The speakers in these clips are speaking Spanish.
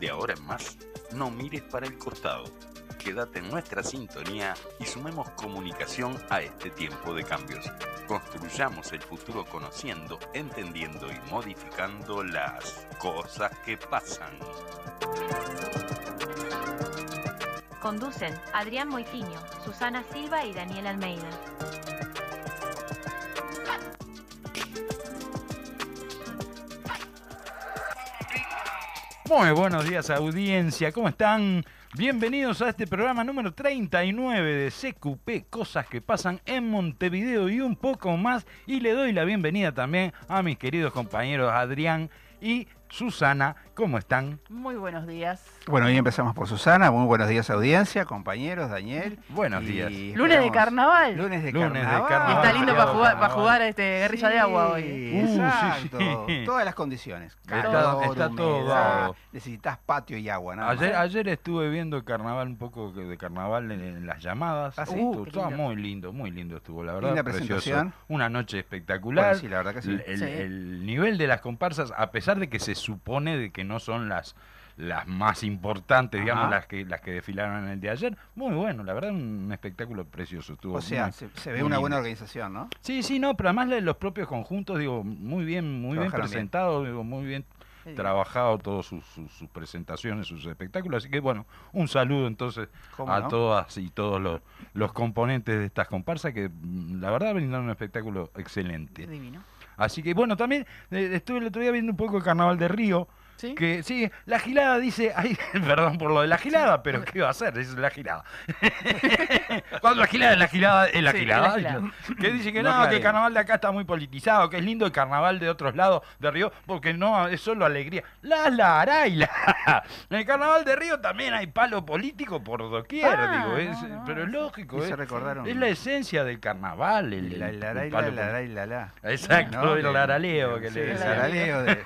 De ahora en más, no mires para el costado. Quédate en nuestra sintonía y sumemos comunicación a este tiempo de cambios. Construyamos el futuro conociendo, entendiendo y modificando las cosas que pasan. Conducen Adrián Moitiño, Susana Silva y Daniel Almeida. Muy buenos días audiencia, ¿cómo están? Bienvenidos a este programa número 39 de CQP, cosas que pasan en Montevideo y un poco más. Y le doy la bienvenida también a mis queridos compañeros Adrián y Susana, ¿cómo están? Muy buenos días. Bueno, hoy empezamos por Susana. Muy buenos días, audiencia, compañeros, Daniel. Buenos Y días. Lunes de carnaval. Lunes de Lunes de carnaval. carnaval. Está lindo para jugar, para carnaval. jugar a este guerrilla de agua hoy. Uh, sí, exacto. sí. Todas las condiciones. Está- Calor, está todo humedad, dado. Necesitas patio y agua, nada más. Ayer, ayer estuve viendo carnaval, un poco de carnaval en, en las llamadas. ¿Ah, sí? Estuvo- Uh, estaba muy lindo, muy lindo estuvo, la verdad. Linda precioso. Una noche espectacular. Bueno, sí, la verdad que sí. El, el nivel de las comparsas, a pesar de que se supone de que no son las las más importantes, digamos, Ajá. las que las que desfilaron en el de ayer, muy bueno, la verdad, un espectáculo precioso estuvo. O sea, muy- se, se ve una buena organización, ¿no? Sí, sí, no, pero además de los propios conjuntos, digo, muy bien, muy bien Trabajaron bien. presentados, digo, muy bien bien. trabajado todas sus, sus- sus presentaciones, sus espectáculos. Así que bueno, un saludo entonces ¿Cómo a no? todas y todos los, los componentes de estas comparsas que mm, la verdad brindaron un espectáculo excelente. Divino. Así que bueno, también eh, estuve el otro día viendo un poco el Carnaval de Río. ¿Sí? Que sí, la gilada dice, ay, perdón por lo de la gilada, pero ¿qué va a hacer? Es la gilada. Cuando la gilada es la gilada, es la Sí, gilada. es la gilada. Que dice que No no, que el carnaval de acá está muy politizado, que es lindo el carnaval de otros lados de Río, porque no, es solo alegría. La la araila. En el carnaval de Río también hay palo político por doquier, Ah, digo, es- no, no, pero es lógico, Y se es, recordaron. es la esencia del carnaval. El, La, el- la, la, el la, palo la, la, político. la, la. Exacto, ¿No? el araleo que le el araleo de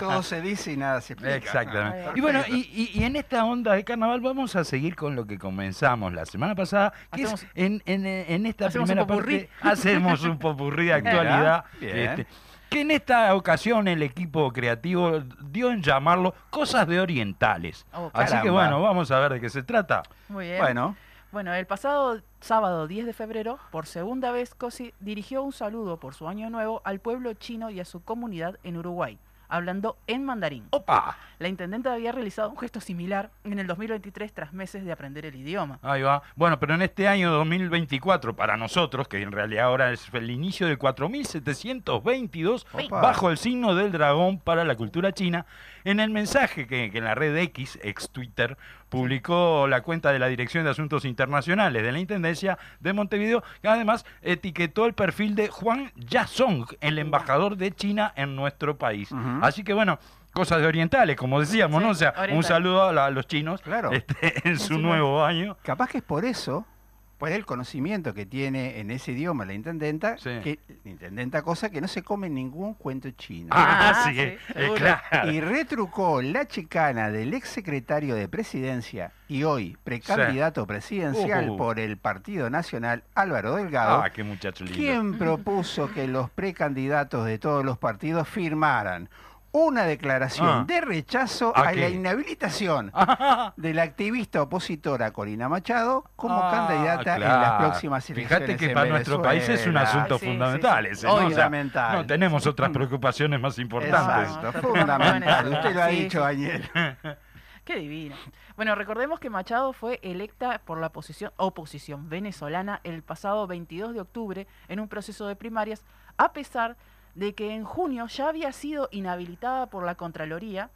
todo se dice y nada se explica. Exactamente. Y bueno, y, y- y en esta onda de carnaval vamos a seguir con lo que comenzamos la semana pasada, que Hacemos- es en, en, en esta hacemos primera un popurrí. parte hacemos un popurrí de actualidad. Bien. este, que en esta ocasión el equipo creativo dio en llamarlo Cosas de Orientales. Oh, Así que bueno, vamos a ver de qué se trata. Muy bien. Bueno, Bueno, el pasado sábado 10 de febrero, por segunda vez, Cosi dirigió un saludo por su año nuevo al pueblo chino y a su comunidad en Uruguay, hablando en mandarín. ¡Opa! La intendente había realizado un gesto similar en el 2023 tras meses de aprender el idioma. Ahí va. Bueno, pero en este año 2024, para nosotros, que en realidad ahora es el inicio del 4722, Opa. bajo el signo del dragón para la cultura china, en el mensaje que, que en la red X, ex Twitter, publicó la cuenta de la Dirección de Asuntos Internacionales de la Intendencia de Montevideo, que además etiquetó el perfil de Juan Yasong, el embajador de China en nuestro país. Así que bueno. Cosas de orientales, como decíamos, ¿no? O sea, un saludo a, la- a los chinos Claro. este, en su su nuevo año. capaz que es por eso, por el conocimiento que tiene en ese idioma la intendenta, Sí. que la intendenta cosa que no se come ningún cuento chino. Ah, Ah, sí, sí, eh, claro. Y retrucó la chicana del ex secretario de presidencia y hoy precandidato presidencial Ujú. por el Partido Nacional, Álvaro Delgado, Ah, qué muchacho lindo. quien propuso que los precandidatos de todos los partidos firmaran una declaración Ah. de rechazo ¿A la inhabilitación Ah, de la activista opositora Corina Machado como ah, candidata en las próximas elecciones. Fíjate que en para nuestro país es un asunto Sí, fundamental. sí, sí. ese, ¿no? O sea, Fundamental. no tenemos otras preocupaciones más importantes. Exacto, fundamental. Usted lo ha dicho, sí. Daniel. Qué divino. Bueno, recordemos que Machado fue electa por la oposición, oposición venezolana el pasado 22 de octubre en un proceso de primarias, a pesar de que en junio ya había sido inhabilitada por la Contraloría,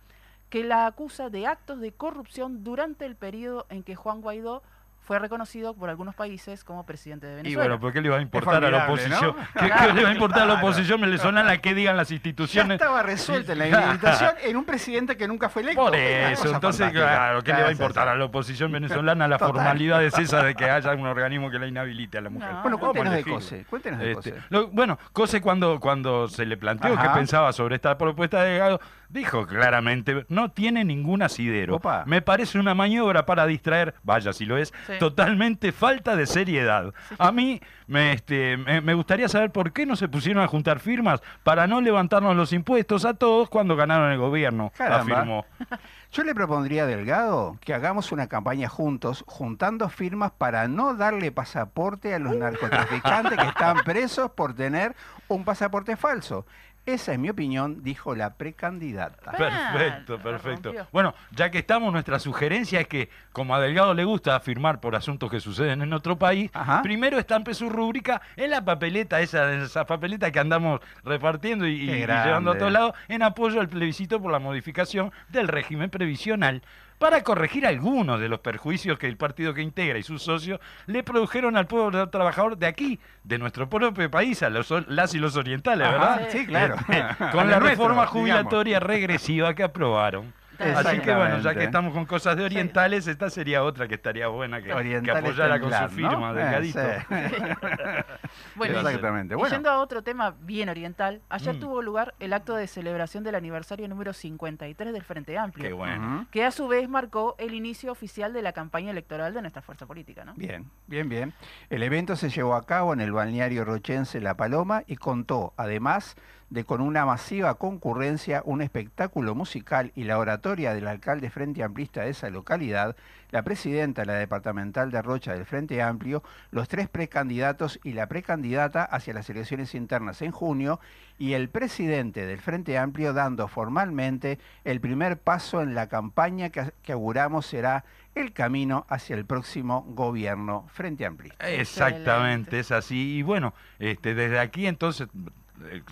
que la acusa de actos de corrupción durante el periodo en que Juan Guaidó fue reconocido por algunos países como presidente de Y Venezuela. bueno, ¿por qué le va a importar a la oposición? ¿no? ¿Qué, qué le va a importar a la oposición venezolana que digan las Ya instituciones? estaba resuelta la inhabilitación en un presidente que nunca fue electo. Por eso, entonces, fantástica. claro, ¿qué le va a importar a la oposición venezolana la Total. formalidad es esa de que haya un organismo que la inhabilite a la mujer? No, Bueno, no. cuéntenos de. COSE. Cuéntenos de Este, COSE. lo- bueno, Cose cuando, cuando se le planteó Ajá. qué pensaba sobre esta propuesta de Delgado, dijo claramente, no tiene ningún asidero. Opa. Me parece una maniobra para distraer, vaya si lo es, Sí. totalmente falta de seriedad. A mí me, este, me, me gustaría saber por qué no se pusieron a juntar firmas para no levantarnos los impuestos a todos cuando ganaron el gobierno, Caramba. afirmó. Yo le propondría a Delgado que hagamos una campaña juntos, juntando firmas para no darle pasaporte a los narcotraficantes que están presos por tener un pasaporte falso. Esa es mi opinión, dijo la precandidata. Perfecto, perfecto. Bueno, ya que estamos, nuestra sugerencia es que, como a Delgado le gusta afirmar por asuntos que suceden en otro país, Ajá. primero estampe su rúbrica en la papeleta, esa, esa papeleta que andamos repartiendo y, y- llevando a todos lados, en apoyo al plebiscito por la modificación del régimen previsional para corregir algunos de los perjuicios que el partido que integra y sus socios le produjeron al pueblo trabajador de aquí, de nuestro propio país, a los, las y los orientales, Ajá, ¿verdad? Sí, claro. con la reforma digamos. jubilatoria regresiva que aprobaron. Así que bueno, ya que estamos con cosas de orientales, esta sería otra que estaría buena que, apoyara con su temblar, ¿no? firma, Eh, delgadito. sí. Bueno, Exactamente. Bueno, yendo a otro tema bien oriental, ayer Mm. tuvo lugar el acto de celebración del aniversario número 53 del Frente Amplio, Qué bueno. Que a su vez marcó el inicio oficial de la campaña electoral de nuestra fuerza política, ¿no? Bien, bien, bien. El evento se llevó a cabo en el balneario rochense La Paloma y contó, además de con una masiva concurrencia, un espectáculo musical y la oratoria del alcalde Frente Amplista de esa localidad, la presidenta de la departamental de Rocha del Frente Amplio, los tres precandidatos y la precandidata hacia las elecciones internas en junio y el presidente del Frente Amplio dando formalmente el primer paso en la campaña que, que auguramos será el camino hacia el próximo gobierno Frente Amplista. Exactamente, es así. Y bueno, este, desde aquí entonces,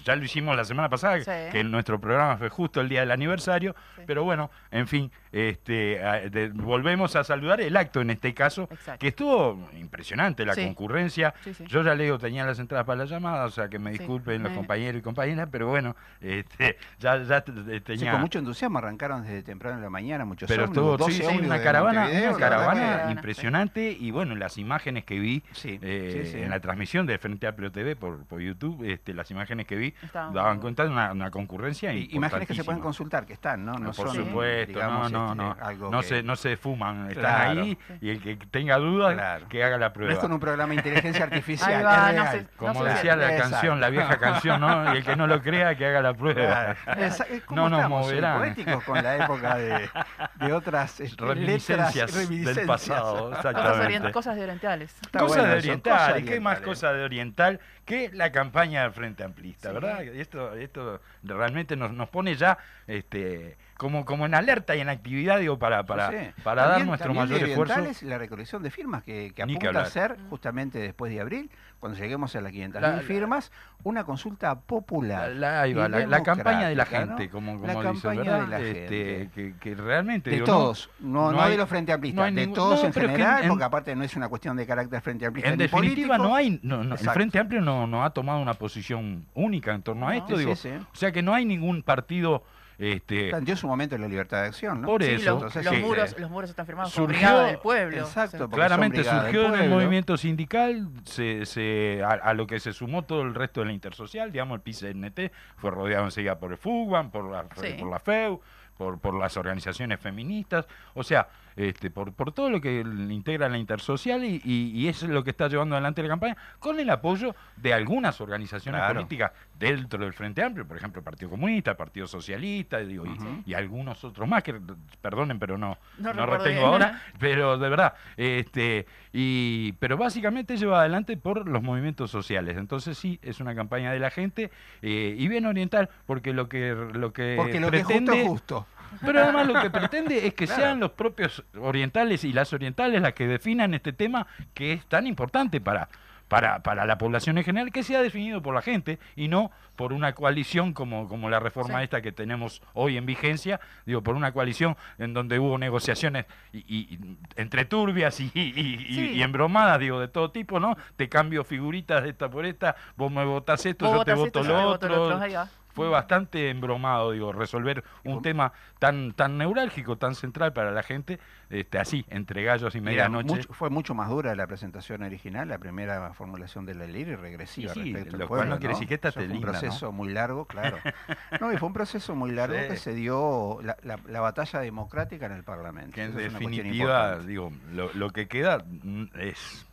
ya lo hicimos la semana pasada, Sí. que nuestro programa fue justo el día del aniversario, Sí. pero bueno, en fin, este, a- de- volvemos a saludar el acto en este caso, Exacto. que estuvo impresionante la Sí. concurrencia. Sí, sí. Yo ya leo, tenía las entradas para la llamada, o sea que me Sí. disculpen los Eh. compañeros y compañeras, pero bueno, este, ya, ya tenía... con mucho entusiasmo arrancaron desde temprano en la mañana, muchos pero estuvo, 12 sí, sí, ómnibus una caravana, Montevideo, una caravana impresionante y bueno, las imágenes que vi Sí, eh, sí, sí. en la transmisión de Frente Amplio TV por, por YouTube, este, las imágenes que vi daban cuenta de una, una concurrencia Y imágenes que se pueden consultar, que están, ¿no? No por son, supuesto, digamos, no, no, este, no, algo no que- se, no se fuman, están ahí y el que tenga dudas Claro. que haga la No prueba. es con un programa de inteligencia artificial, va, es no. Como decía la Exacto. canción, la vieja canción, ¿no? Y el que no lo crea, que haga la prueba. Es como No nos estamos, eh, moverán. poéticos con la época de, de otras este, Reminiscencias letras, del pasado, Cosas, exactamente. cosas de orientales. Cosas de oriental, cosas ¿y qué más orientales. cosa de oriental que la campaña del Frente Amplista, Sí. verdad? Esto, esto realmente nos, nos pone ya este, como, como en alerta y en actividad, digo, para, para, Sí. para dar nuestro mayor esfuerzo. orientales, la recolección de firmas que, que Ni que apunta a ser justamente después de abril, cuando lleguemos a las 500.000 La- la- firmas, una consulta popular. La, la, la campaña de la gente, ¿no? como, La dice, campaña ¿verdad? de la Este, gente. que, que realmente De digo, todos, no, no, hay- de los frente amplistas, no hay de todos en es general, en- porque aparte no es una cuestión de carácter frente amplista En ni definitiva, político. no hay, no, no, el. Frente Amplio no, no ha tomado una posición única en torno a esto, digo, o sea que no hay ningún partido este, Planteó su momento la libertad de acción, ¿no? Por Sí, eso, los, entonces, los sí, muros, eh, los muros están firmados surgió- por Brigada del Pueblo. Exacto, Claramente surgió en el movimiento sindical, se, se- a, a lo que se sumó todo el resto de la intersocial, digamos, el PCNT fue rodeado enseguida por el FUGBAN, por la, Sí. por la FEU, por, por las organizaciones feministas, o sea, este, por, por todo lo que integra la intersocial y, y- y eso es lo que está llevando adelante la campaña, con el apoyo de algunas organizaciones Claro. políticas dentro del Frente Amplio, por ejemplo, el Partido Comunista, el Partido Socialista, digo, y- algunos otros más, que perdonen, pero no, No retengo bien. ahora, pero de verdad, este, y, pero básicamente lleva adelante por los movimientos sociales. Entonces sí, es una campaña de la gente eh, y bien oriental, porque lo que lo que Porque lo que es justo pretende, es justo. Pero además lo que pretende es que Claro. sean los propios orientales y las orientales las que definan este tema que es tan importante para para, para la población en general, que sea definido por la gente y no por una coalición como, como la reforma Sí. esta que tenemos hoy en vigencia, digo, por una coalición en donde hubo negociaciones y, y- y entre turbias y, y- y- Sí. y embromadas, digo, de todo tipo, ¿no? Te cambio figuritas de esta por esta, vos me votás esto, Vos yo te voto esto, lo yo te voto otro. otro. Fue bastante embromado, digo, resolver un tema tan tan neurálgico, tan central para la gente, este, así, entre gallos y medianoche. mucho- fue mucho más dura la presentación original, la primera formulación de la ley y regresiva Sí, respecto lo al cual pueblo. no quiere decir que esta fue un proceso muy largo, claro. No, y fue un proceso muy largo Sí. que se dio la, la- la batalla democrática en el Parlamento. que en definitiva, digo, lo, lo que queda mm, es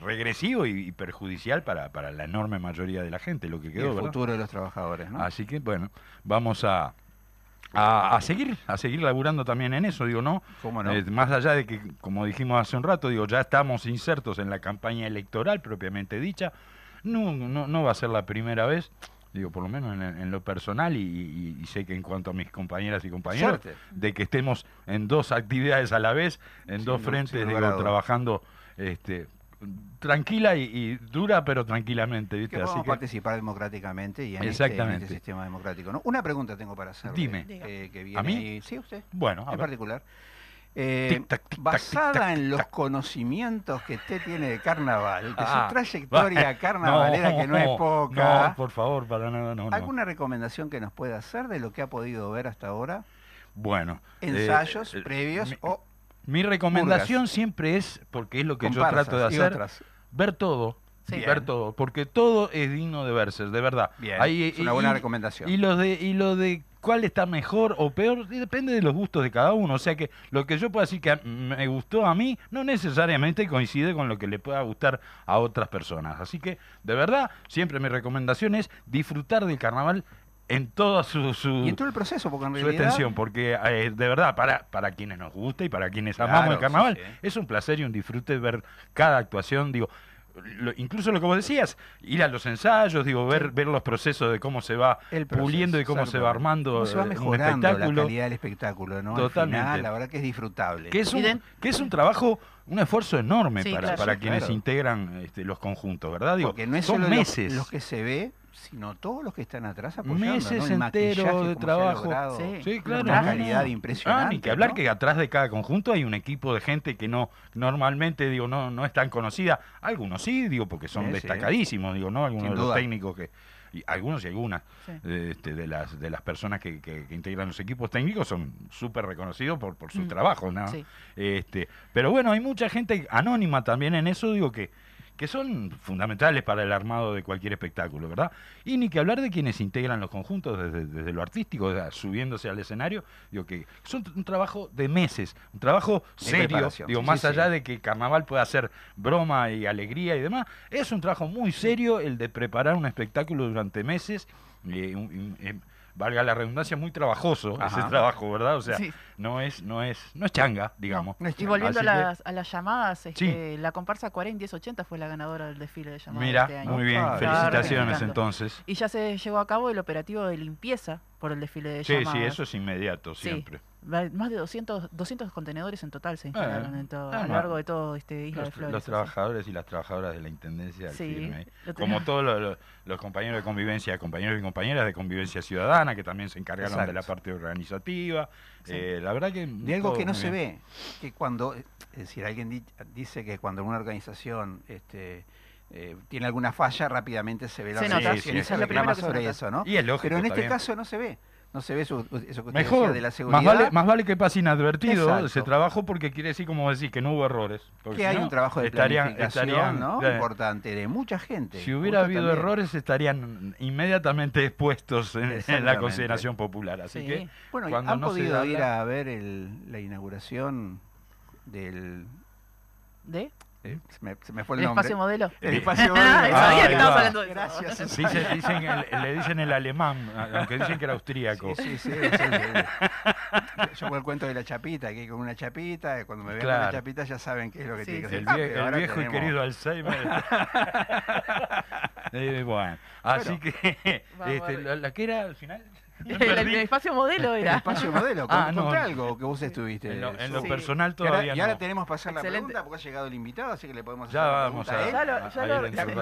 regresivo y, y perjudicial para, para la enorme mayoría de la gente, lo que Y quedó, el ¿verdad? futuro de los trabajadores, ¿no? Así que, bueno, vamos a, a, a seguir, a seguir laburando también en eso, digo, ¿no? ¿Cómo no? Eh, más allá de que, como dijimos hace un rato, digo, ya estamos insertos en la campaña electoral propiamente dicha, no, no, no va a ser la primera vez, digo, por lo menos en, en lo personal y, y- y sé que en cuanto a mis compañeras y compañeros, Suerte. de que estemos en dos actividades a la vez, en Sin dos frentes, digo, trabajando este, tranquila y, y dura, pero tranquilamente, que ¿viste? podamos Así que, participar democráticamente y en, este, en Exactamente. este sistema democrático. ¿no? Una pregunta tengo para hacer. Dime. que viene ¿A mí? Sí, usted. bueno, a en ver. particular. Eh, basada en los conocimientos que usted tiene de carnaval, de Ah, su trayectoria carnavalera que no es poca, No, por favor, para nada, no, no. ¿alguna recomendación que nos pueda hacer de lo que ha podido ver hasta ahora? Bueno. eh, ¿Ensayos eh, previos mi, o mi recomendación siempre es, porque es lo que yo trato de hacer, otras? ver todo. Sí. Ver todo, porque todo es digno de verse, de verdad. Bien, Ahí, es una y- buena y- recomendación. Y lo de y lo de cuál está mejor o peor depende de los gustos de cada uno. O sea que lo que yo puedo decir que me gustó a mí no necesariamente coincide con lo que le pueda gustar a otras personas. Así que de verdad siempre mi recomendación es disfrutar del carnaval en toda su, su, y en todo el proceso, porque en su extensión, porque eh, de verdad, para, para quienes nos gusta y para quienes Claro, amamos el carnaval, sí. es un placer y un disfrute ver cada actuación, digo, lo- incluso lo que vos decías, ir a los ensayos, digo, ver, ver los procesos de cómo se va el proceso, puliendo y cómo se va armando Cómo se va eh, un mejorando la espectáculo. calidad del espectáculo, ¿no? Al Totalmente. final, la verdad que es disfrutable. Que es, un, que es un trabajo, un esfuerzo enorme Sí, para, claro. para Sí, quienes claro. integran este, los conjuntos, ¿verdad? Digo, Porque no es son solo lo- meses. Los, que se ve, sino todos los que están atrás apoyando. Meses ¿no? El enteros maquillaje, de trabajo. Sí. Sí, claro. Una calidad no. impresionante. Ah, ni que hablar ¿no? que atrás de cada conjunto hay un equipo de gente que no normalmente digo no no es tan conocida. Algunos sí, digo porque son Sí, sí. destacadísimos, digo, ¿no? Algunos Sin de los duda. técnicos que y algunos y algunas Sí. de, este, de las de las personas que, que- que integran los equipos técnicos son súper reconocidos por, por su Mm. trabajo, ¿no? Sí. Este, pero bueno, hay mucha gente anónima también en eso, digo que que son fundamentales para el armado de cualquier espectáculo, ¿verdad? Y ni que hablar de quienes integran los conjuntos desde, desde lo artístico, subiéndose al escenario, digo que son un trabajo de meses, un trabajo serio, digo, sí, más sí, allá sí. de que carnaval pueda ser broma y alegría y demás, es un trabajo muy serio el de preparar un espectáculo durante meses, eh, un- un- eh, valga la redundancia, muy trabajoso Ajá. ese trabajo, ¿verdad? O sea, Sí. no es, no es, no es changa, digamos. No es Y volviendo a que- las, a las llamadas, este, la comparsa 40 1080 fue la ganadora del desfile de llamadas Mira, de este año. muy bien, Ah, felicitaciones entonces. Y ya se llevó a cabo el operativo de limpieza por el desfile de Sí, llamadas. sí, eso es inmediato Sí. siempre. Va- Más de 200, 200 contenedores en total se instalaron en todo- ah, a lo largo de todo este Isla de Flores. los así. trabajadores y las trabajadoras de la Intendencia al Sí, firme. Como todos los, los- los compañeros de convivencia, compañeros y compañeras de convivencia ciudadana, que también se encargaron de la parte organizativa. Sí. Eh, la verdad que... De algo que no se bien. ve, que cuando, es decir, alguien di- dice que cuando una organización este, eh, tiene alguna falla, rápidamente se ve la Se nota, sí, y sí. se Es que se sobre eso, ¿no? Y es lógico Pero en este también. caso no se ve, no se ve eso, eso que usted Mejor, decía de la seguridad. más vale, más vale que pase inadvertido Exacto. ese trabajo porque quiere decir, como decir, que no hubo errores. que si hay no, un trabajo de estarían- planificación estarían- ¿no? eh, importante de mucha gente. Si hubiera habido también. errores estarían inmediatamente expuestos en- en, la consideración popular. Así Sí. que Bueno, ¿y cuando ¿han no se podido ir a ver el- la inauguración del... ¿De? Eh, se, me, se me fue el ¿El nombre. espacio modelo? El espacio Ah, modelo. sabía estabas va. hablando de eso. Gracias. Dice- dicen el- le dicen el alemán, aunque dicen que era austríaco. Sí, sí, sí, sí, sí. Yo con el cuento de la chapita, que con una chapita, y cuando me vean con Claro. la chapita ya saben qué es lo que Sí, tiene que sí. hacer. El, Ah, vie- el viejo y tenemos- querido Alzheimer. Eh, bueno, así Bueno. que este, la, la que era al final. El, el espacio modelo El era. espacio modelo, Ah, con- no. conté algo que vos estuviste. En lo, en lo Sí. personal Y ahora, todavía y ahora tenemos que pasar la pregunta porque ha llegado el invitado, así que le podemos Ya hacer la vamos pregunta a- él. Ya lo, Ah, ya lo,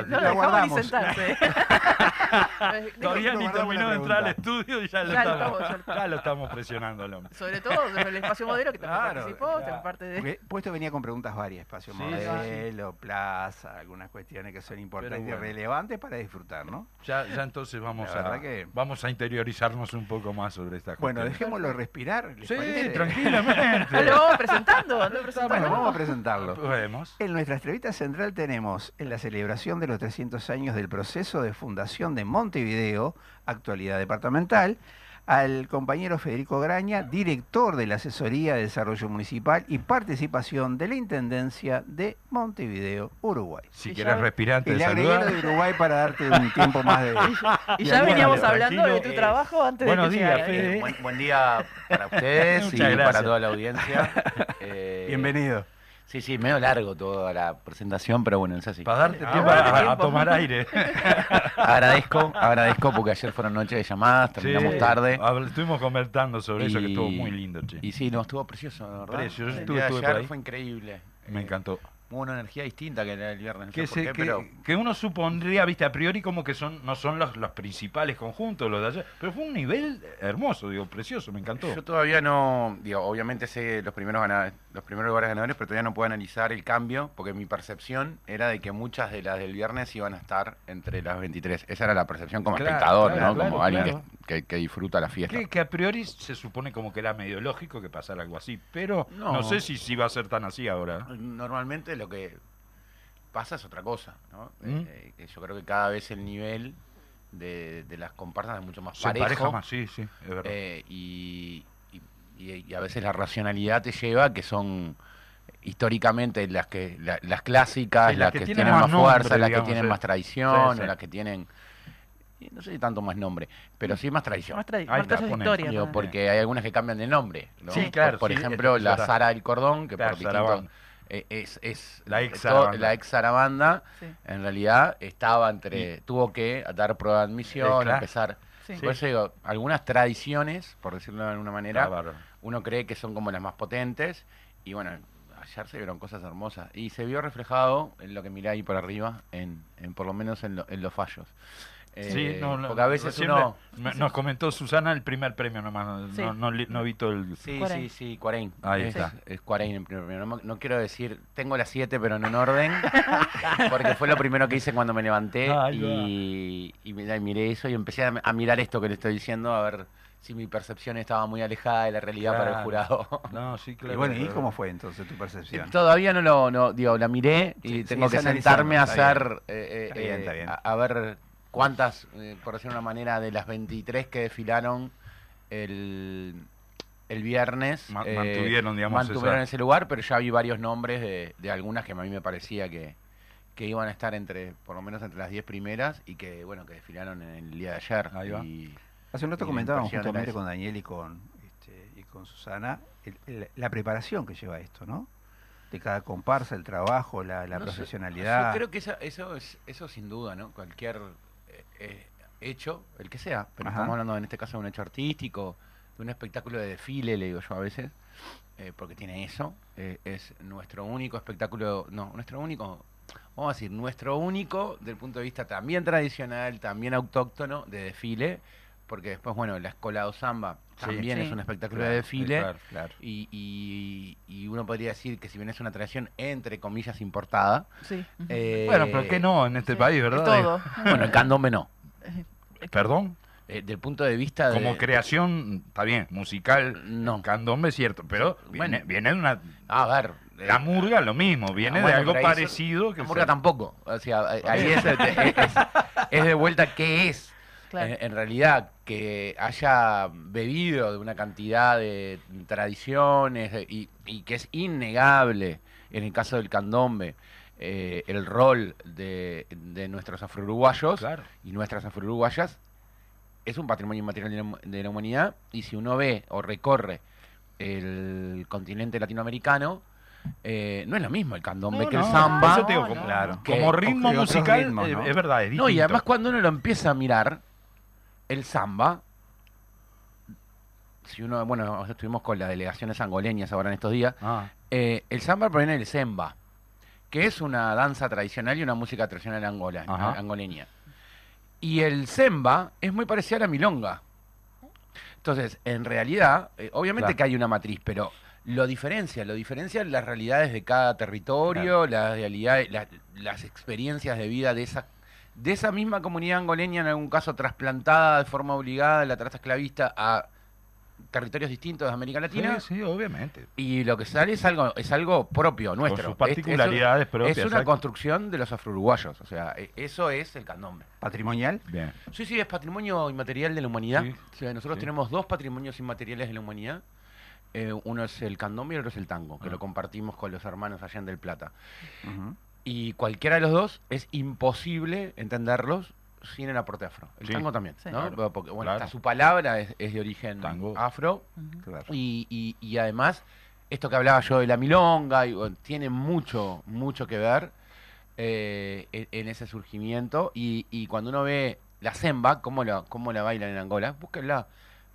no lo dejamos ni sentarse. Todavía ni terminó de entrar al estudio y ya lo, Ya lo estamos, estamos, ya lo ya estamos presionando al hombre. Sobre todo sobre el espacio modelo que también Claro, participó, claro. también parte de... Porque puesto venía con preguntas varias, espacio Sí, modelo, plaza, algunas cuestiones que son importantes bueno. y relevantes para disfrutar, ¿no? Ya, ya entonces vamos La a, verdad que- vamos a interiorizarnos un poco más sobre esta Bueno, cuestión. dejémoslo respirar. ¿les Sí, parece? tranquilamente. Lo vamos presentando, lo Bueno, vamos a presentarlo. Podemos. En nuestra entrevista central tenemos, en la celebración de los 300 años del proceso de fundación de Montevideo, actualidad departamental, al compañero Federico Graña, director de la Asesoría de Desarrollo Municipal y Participación de la Intendencia de Montevideo, Uruguay. Si Y quieres respirar Y antes de Uruguay para darte un tiempo más de... Y de ya veníamos hablando de tu trabajo antes Buenos de que días. Fede. Eh, buen, buen día para ustedes y gracias. para toda la audiencia. Eh, Bienvenido. Sí, sí, medio largo toda la presentación, pero bueno, es así. Para darte Ah, tiempo a- tomar aire. Agradezco, agradezco porque ayer fueron noches de llamadas, terminamos Sí, tarde. Estuvimos comentando sobre eso que estuvo muy lindo, che. Y sí, no, estuvo precioso, la ¿verdad? Precioso, ayer ahí. fue increíble. Me Eh, encantó. Una energía distinta que la del viernes, no Que, sé se- por qué, que, pero... que uno supondría, viste, a priori como que son no son los, los principales conjuntos, los de ayer. Pero fue un nivel hermoso, digo, precioso, me encantó. Yo todavía no, digo, obviamente sé los primeros gana- los primeros lugares ganadores, pero todavía no puedo analizar el cambio, porque mi percepción era de que muchas de las del viernes iban a estar entre las 23. Esa era la percepción como Claro, espectador, claro, ¿no? claro, como alguien que, que- que disfruta la fiesta. Que, que a priori se supone como que era medio lógico que pasara algo así, pero no, No. sé si, si va a ser tan así ahora. Normalmente lo que pasa es otra cosa, ¿no? ¿Mm? Eh, que yo creo que cada vez el nivel de, de las comparsas es mucho más Se parejo. pareja más, sí, sí, es verdad. Eh, y, y- y- y a veces la racionalidad te lleva que son históricamente las que la- las clásicas, las, las que que, tienen tienen más más fuerza, las que tienen sí. más tradición, Sí, sí. o las que tienen no sé si tanto más nombre, pero sí más tradición. Más tra- más está. Digo, porque hay algunas que cambian de nombre. ¿no? Sí, claro, Por, por sí, ejemplo, es la. Sara del Cordón, que Claro, por distinto, eh, es, es La ex Sarabanda. la ex Sarabanda, Sí. en realidad estaba entre, tuvo que dar prueba de admisión, claro. empezar. Sí. Por eso digo, algunas tradiciones, por decirlo de alguna manera, uno cree que son como las más potentes, y bueno, ayer se vieron cosas hermosas, y se vio reflejado en lo que miré ahí por arriba, en, en por lo menos en, lo- en los fallos. Sí, Eh, no, no, porque a veces uno... me- nos comentó Susana el primer premio nomás, Sí. no, no, no vi todo el... Sí, sí, sí, Cuarén. Ahí es, está. Es en primer premio. No, no quiero decir, tengo las siete, pero no en orden, porque fue lo primero que hice cuando me levanté Ah, ahí y, y mirá, y miré eso y empecé a, a mirar esto que le estoy diciendo, a ver si mi percepción estaba muy alejada de la realidad para el jurado. No, sí, claro. Y bueno, ¿y cómo fue entonces tu percepción? Todavía no lo, no, digo, la miré y Sí, tengo que sentarme a hacer, eh, Está eh, bien, está eh, bien. A, a ver cuántas, eh, por decir una manera, de las 23 que desfilaron el, el viernes. Ma- eh, mantuvieron, digamos, mantuvieron esa- ese lugar, pero ya vi varios nombres de, de algunas que a mí me parecía que, que iban a estar entre, por lo menos entre las 10 primeras y que, bueno, que desfilaron en el día de ayer. Ahí va. Y- Hace un rato comentábamos justamente esa. con Daniel y con, este, y con Susana el- el- la preparación que lleva esto, ¿no? De cada comparsa, el trabajo, la, la No sé, profesionalidad. Yo creo que eso, eso, es, eso sin duda, ¿no? Cualquier eh, hecho, el que sea, pero Ajá. estamos hablando en este caso de un hecho artístico, de un espectáculo de desfile, le digo yo a veces, eh, porque tiene eso, eh, es nuestro único espectáculo, no, nuestro único, vamos a decir, nuestro único, del punto de vista también tradicional, también autóctono, de desfile, porque después, bueno, la Escola Samba Sí. También Sí. es un espectáculo Claro, de desfile. claro, claro. Y, y- y uno podría decir que si bien es una tradición entre comillas importada, Sí. Eh, Bueno, pero ¿qué no en este Sí, país, verdad? Todo. Bueno, el candombe no. Perdón, Eh, del punto de vista de... como creación, está bien, musical, No. candombe es cierto, pero Sí, viene, bueno. viene de una... A ver... eh, La murga lo mismo, viene Ah, bueno, de algo parecido. que la murga tampoco. O sea, eh, ahí es, es- es- es de vuelta qué es. Claro. En, en realidad, que haya bebido de una cantidad de tradiciones y, y que es innegable, en el caso del candombe, eh, el rol de, de nuestros afro-uruguayos Claro. y nuestras afro-uruguayas es un patrimonio inmaterial de la, de la humanidad y si uno ve o recorre el continente latinoamericano, eh, no es lo mismo el candombe No, que el no, samba. eso te digo, No, como, no, claro, Que- como ritmo musical, ritmos, eh, ¿no? es verdad, es No, y además cuando uno lo empieza a mirar, el samba si uno, bueno, estuvimos con las delegaciones angoleñas ahora en estos días, Ah, eh, el samba proviene del semba, que es una danza tradicional y una música tradicional angola, angoleña. Y el semba es muy parecido a la milonga. Entonces, en realidad, eh, obviamente Claro. que hay una matriz, pero lo diferencia, lo diferencia las realidades de cada territorio, las realidades, la- las experiencias de vida de esa de esa misma comunidad angoleña, en algún caso trasplantada de forma obligada de la trata esclavista a territorios distintos de América Latina. sí, sí, obviamente. Y lo que sale es algo, es algo propio, nuestro. sus Es- particularidades eso- propias, Es una exacto. construcción de los afro-uruguayos. O sea, e- eso es el candombe. ¿Patrimonial? Bien. Sí, sí, es patrimonio inmaterial de la humanidad. Sí. O sea, nosotros Sí. tenemos dos patrimonios inmateriales de la humanidad. Eh, uno es el candombe y el otro es el tango, que Ah. lo compartimos con los hermanos allá en Del Plata. Y cualquiera de los dos es imposible entenderlos sin el aporte afro. El Sí. tango también, Sí. ¿no? Claro. Porque, bueno, Claro. hasta su palabra es, es de origen Tango. afro. Claro. Y, y- y además, esto que hablaba yo de la milonga, y, bueno, tiene mucho, mucho que ver eh, en, en ese surgimiento. Y, y cuando uno ve la semba, cómo la, cómo la bailan en Angola, búsquenla.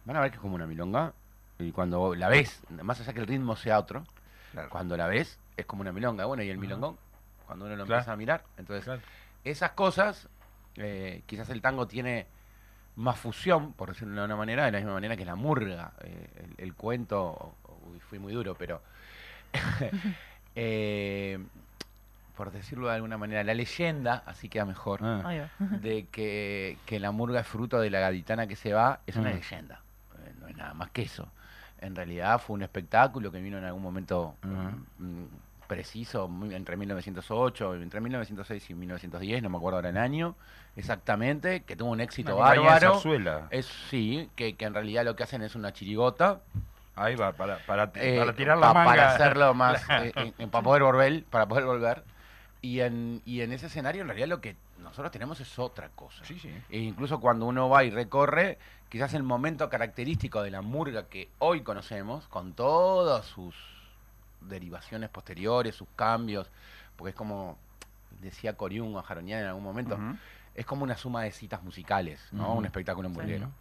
Van a ver que es como una milonga. Y cuando la ves, más allá que el ritmo sea otro, Claro. cuando la ves, es como una milonga. Bueno, y el milongón, cuando uno lo Claro. empieza a mirar. Entonces, Claro. esas cosas, eh, quizás el tango tiene más fusión, por decirlo de una manera, de la misma manera que la murga. Eh, el, el cuento, uy, fui muy duro, pero eh, por decirlo de alguna manera, la leyenda, así queda mejor, Ah. De que, que la murga es fruto de la gaditana que se va, es una Mm. leyenda. No es nada más que eso. En realidad fue un espectáculo que vino en algún momento preciso, entre 1908, entre 1906 y 1910, no me acuerdo ahora el año exactamente, que tuvo un éxito Una bárbaro. Es sí, que, que en realidad lo que hacen es una chirigota Ahí va, para, para, eh, para tirar pa- la manga. para hacerlo más eh, para poder volver, para poder volver. Y en, y en ese escenario en realidad lo que nosotros tenemos es otra cosa. Sí, sí. E incluso cuando uno va y recorre, quizás el momento característico de la murga que hoy conocemos, con todas sus derivaciones posteriores, sus cambios, porque es como decía Coriún o Jaronian en algún momento, es como una suma de citas musicales, ¿no? Un espectáculo Sí. murguero.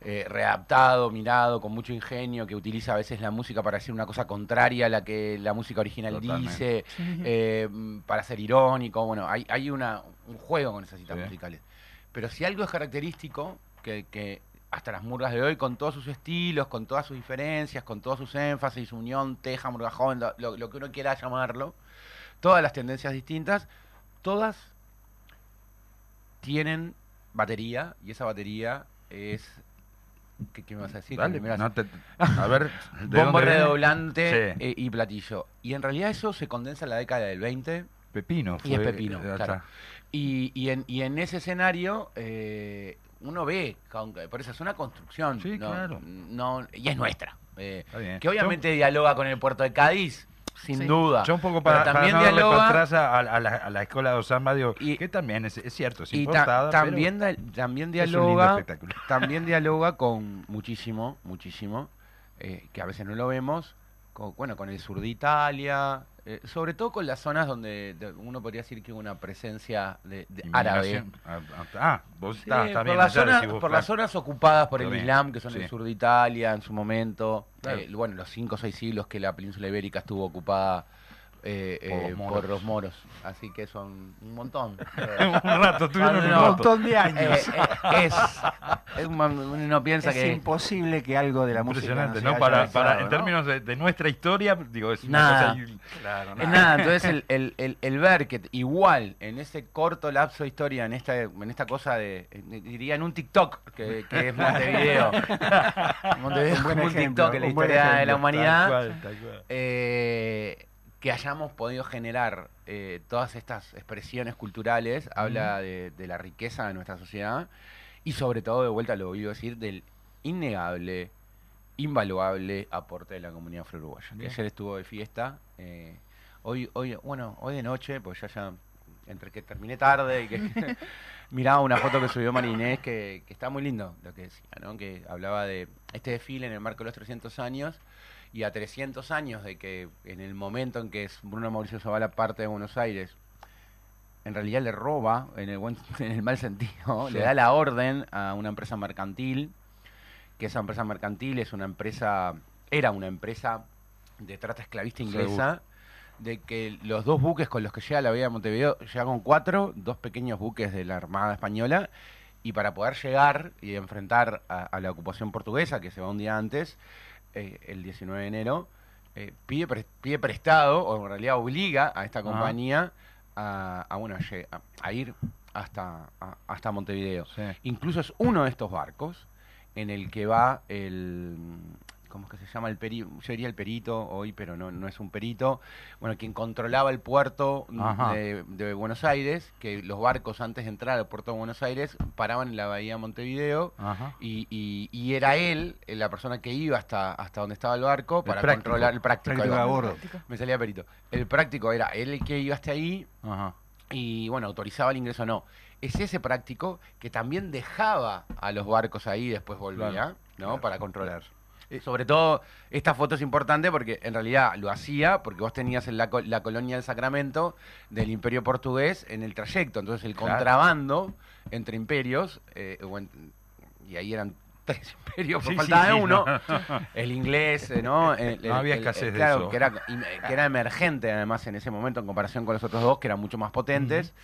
Eh, readaptado, mirado, con mucho ingenio, que utiliza a veces la música para decir una cosa contraria a la que la música original Totalmente. dice, eh, para ser irónico, bueno, hay, hay una, un juego con esas citas Sí. musicales. Pero si algo es característico, que, que hasta las murgas de hoy, con todos sus estilos, con todas sus diferencias, con todos sus énfasis, unión, teja, murga joven, lo, que uno quiera llamarlo, todas las tendencias distintas, todas tienen batería, y esa batería es... ¿Qué, qué me vas a decir? Dale, no te- a ver, ¿de Bombo redoblante Sí. eh, y platillo. Y en realidad eso se condensa en la década del 20 Pepino. y es fue- pepino. eh, claro. Y, y, en, y en ese escenario eh, uno ve, por eso es una construcción. Sí, no, claro. no- y es nuestra. eh, Está bien. que obviamente dialoga con el puerto de Cádiz, sin Sí. duda. Yo un poco Pero para, también para no dialoga- contraste a, a la, a la escuela de Osama, digo, Y- que también es, es cierto, es y ta- también, da- también dialoga también dialoga con muchísimo, muchísimo, eh, que a veces no lo vemos, con, bueno, con el sur de Italia, eh, sobre todo con las zonas donde de- uno podría decir que hubo una presencia de, de árabe. Ah, ah, vos Sí, estás por, bien las zonas, decís vos, por las zonas ocupadas por Está el bien, Islam, que son sí. el sur de Italia en su momento, Claro. eh, bueno, los cinco o seis siglos que la península ibérica estuvo ocupada eh, Por eh, los moros. por los moros, así que son un montón. un rato, tuvieron un no, montón de años. Eh, eh, es, es uno piensa es que imposible que algo de la música Impresionante, ¿no? Para, para, en ¿no? términos de, de nuestra historia, digo, es una Nada. cosa ahí- Claro, Es nada. nada, entonces el, el, el, el ver que igual en ese corto lapso de historia, en esta, en esta cosa de, eh, diría en un TikTok, que, que es Montevideo, Montevideo Un buen un ejemplo, TikTok en la historia de la ejemplo, humanidad, Tal cual, tal cual. eh, que hayamos podido generar eh, todas estas expresiones culturales, habla de, de la riqueza de nuestra sociedad y sobre todo, de vuelta lo oído decir, del innegable, invaluable aporte de la comunidad afro-uruguaya. Que ayer estuvo de fiesta, eh, hoy, hoy, bueno, hoy de noche, pues ya ya, entre que terminé tarde y que miraba una foto que subió Marinés que, que está muy lindo lo que decía, ¿no? Que hablaba de este desfile en el marco de los 300 años y a 300 años de que en el momento en que Bruno Mauricio Zavala parte de Buenos Aires, en realidad le roba, en el, buen, en el mal sentido, Sí. le da la orden a una empresa mercantil que esa empresa mercantil es una empresa, era una empresa de trata esclavista inglesa, de que los dos buques con los que llega la Bahía de Montevideo, llega con cuatro, dos pequeños buques de la Armada Española, y para poder llegar y enfrentar a, a la ocupación portuguesa, que se va un día antes, eh, el 19 de enero, eh, pide, pre- pide prestado, o en realidad obliga a esta compañía a, a, bueno, a a- a ir hasta, a- hasta Montevideo. Sí. Incluso es uno de estos barcos en el que va el. ¿Cómo es que se llama? El perito. Yo diría el perito hoy, pero no, no es un perito. Bueno, quien controlaba el puerto de, de Buenos Aires, que los barcos antes de entrar al puerto de Buenos Aires paraban en la bahía de Montevideo. Y, y- y era él, eh, la persona que iba hasta, hasta donde estaba el barco para práctico. controlar el práctico. Bordo. Me salía perito. El práctico era él el que iba hasta ahí Ajá. y bueno, autorizaba el ingreso o no. Es ese práctico que también dejaba a los barcos ahí y después volvía, Claro, ¿no? Para controlar. Eh, Sobre todo, esta foto es importante porque en realidad lo hacía porque vos tenías en la, la colonia del Sacramento del Imperio Portugués en el trayecto. Entonces, el Claro. contrabando entre imperios, eh, y ahí eran tres imperios, por Sí, faltaba sí, uno. no. El inglés, eh, ¿no? El- No el- había el- escasez de eso. Que era, que era emergente además en ese momento en comparación con los otros dos, que eran mucho más potentes.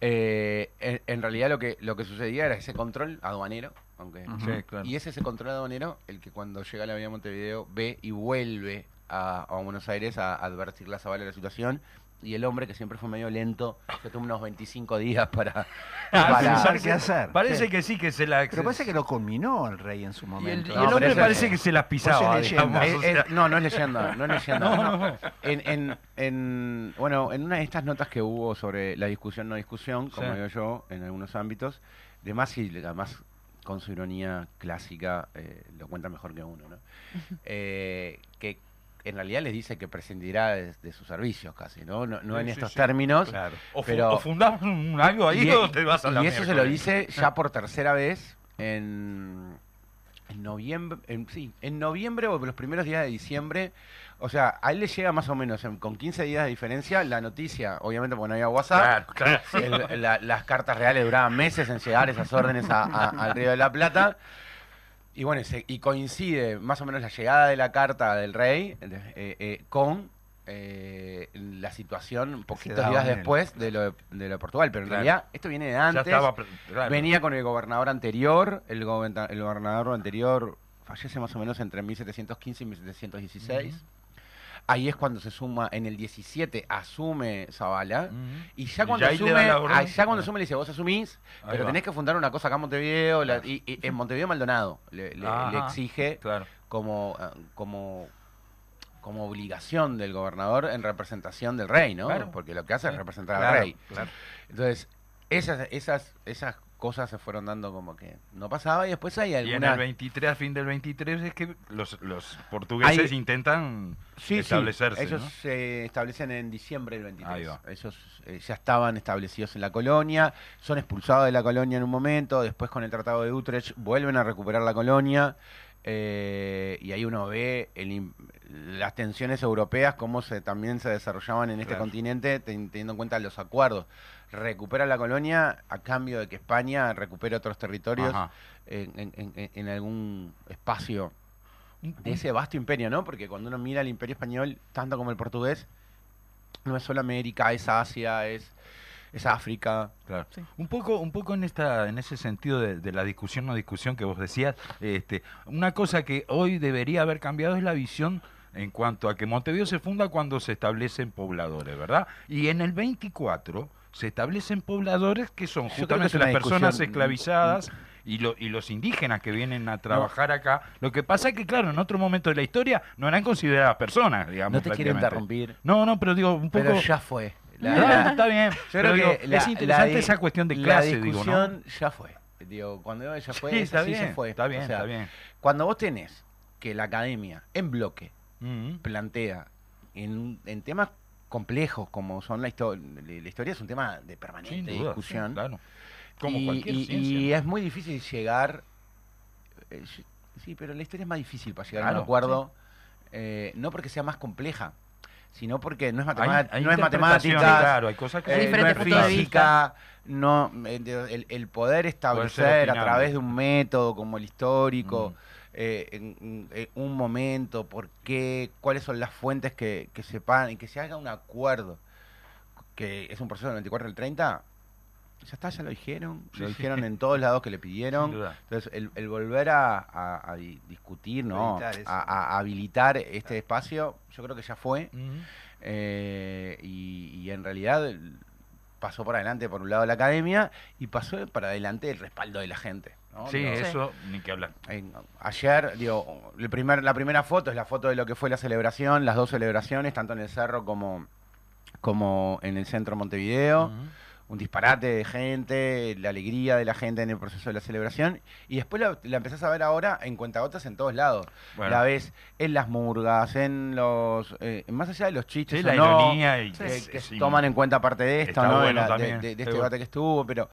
Eh, en, en realidad lo que, lo que sucedía era ese control aduanero, aunque. Sí, claro. y es ese control aduanero el que cuando llega a la Vía de Montevideo ve y vuelve a, a Buenos Aires a advertir la Zavala de la situación. Y el hombre, que siempre fue medio lento, se toma unos 25 días para... Ah, para- pensar qué hacer. Parece Sí. que sí que se la. Pero parece que lo culminó el rey en su Y el, momento. y el hombre parece que se las pisaba. es leyenda. digamos, o sea. eh, no, no es leyenda, no es leyenda. No, no, no. En, en, en- bueno, en una de estas notas que hubo sobre la discusión no discusión, como Sí. digo yo, en algunos ámbitos, de más y además con su ironía clásica, eh, lo cuenta mejor que uno, ¿no? Eh, que en realidad les dice que prescindirá de, de sus servicios casi, ¿no? No, no Sí, en estos sí. términos. Claro. O, pero- o fundás un- algo ahí Y, o te vas a la y eso se lo dice ya por tercera vez en, en noviembre, en, sí, en noviembre o los primeros días de diciembre. O sea, a él le llega más o menos en- con 15 días de diferencia la noticia, obviamente porque no había WhatsApp. Claro, claro. El- la- las cartas reales duraban meses en llegar esas órdenes a- a- al Río de la Plata. Y bueno, se- y coincide más o menos la llegada de la carta del rey eh, eh, con eh, la situación poquitos daba días en el- después de lo de, de lo de Portugal. Pero en Claro. realidad esto viene de Ya antes. estaba. pre- claro. Venía con el gobernador anterior. El, gobernador el gobernador anterior fallece más o menos entre 1715 y 1716. Ahí es cuando se suma, en el 17 asume Zavala. Y ya cuando le asume, orden. ah, ya cuando asume le dice, vos asumís, Ahí pero va. tenés que fundar una cosa acá en Montevideo, la- y, y en Montevideo Maldonado le, le- le exige Claro. como, ah, como, como obligación del gobernador en representación del rey, ¿no? Claro. Porque lo que hace es representar Claro, al rey. Entonces, esas, esas, esas cosas se fueron dando como que no pasaba y después hay Y en el algunas... 23, al fin del 23, es que los, los portugueses Hay- intentan Sí, sí, establecerse. ellos ¿no? se establecen en diciembre del 23. Ahí va. Ellos eh, ya estaban establecidos en la colonia, son expulsados de la colonia en un momento, después con el Tratado de Utrecht vuelven a recuperar la colonia eh, y ahí uno ve el las tensiones europeas, cómo se, también se desarrollaban en este Claro. continente, ten- teniendo en cuenta los acuerdos. Recupera la colonia a cambio de que España recupere otros territorios en, en- en- en algún espacio Un- de ese vasto imperio, ¿no? Porque cuando uno mira el imperio español, tanto como el portugués, no es solo América, es Asia, es, es África. Claro. Sí. Un poco, un poco en esta, en ese sentido de, de la discusión no discusión que vos decías, este, una cosa que hoy debería haber cambiado es la visión en cuanto a que Montevideo se funda cuando se establecen pobladores, ¿verdad? Y en el 24 se establecen pobladores que son que justamente las personas discusión- esclavizadas y, lo- y los indígenas que vienen a trabajar acá. Lo que pasa es que, claro, en otro momento de la historia no eran consideradas personas, digamos. No te quiero interrumpir, No, no, pero digo, un poco... pero ya fue. La- la- está bien. yo creo digo, que la- es interesante esa cuestión de la clase, digo, ¿no? discusión ya fue. Digo, cuando digo ya fue, Sí, es está bien, fue. está bien, O sea, está bien. Cuando vos tenés que la academia en bloque plantea en, en temas complejos como son la historia, la historia es un tema de permanente duda, discusión. sí, claro. Como y, cualquier y- ciencia. y es muy difícil llegar. eh, sí- pero la historia es más difícil para llegar a Claro, un acuerdo. eh, no porque sea más compleja, sino porque no es, matemática hay no es Claro, hay cosas que Hay eh, no es física, no, eh, el, el poder establecer a través de un método como el histórico. Mm. Eh, en, un momento, por qué, cuáles son las fuentes que, que sepan y que se haga un acuerdo, que es un proceso del 24 al 30, ya está, ya lo dijeron, lo sí. dijeron en todos lados que le pidieron. Entonces, el, el volver a, a- a di- discutir, ¿no? A, a habilitar este espacio, yo creo que ya fue. Eh, y, y en realidad pasó por adelante, por un lado, la academia y pasó para adelante el respaldo de la gente. ¿No? Sí, Digo, eso ni que hablar. en- ayer, digo, el primer, la primera foto es la foto de lo que fue la celebración, las dos celebraciones, tanto en el cerro como, como en el centro de Montevideo. Un disparate de gente, la alegría de la gente en el proceso de la celebración. Y después la, la empezás a ver ahora en cuentagotas en todos lados. Bueno. La ves en las murgas, en los. eh, más allá de los chistes. Sí, la no, ironía y que, es- que es toman en cuenta parte de esto, ¿no? de, bueno la- de- también, de- de está este debate que estuvo, pero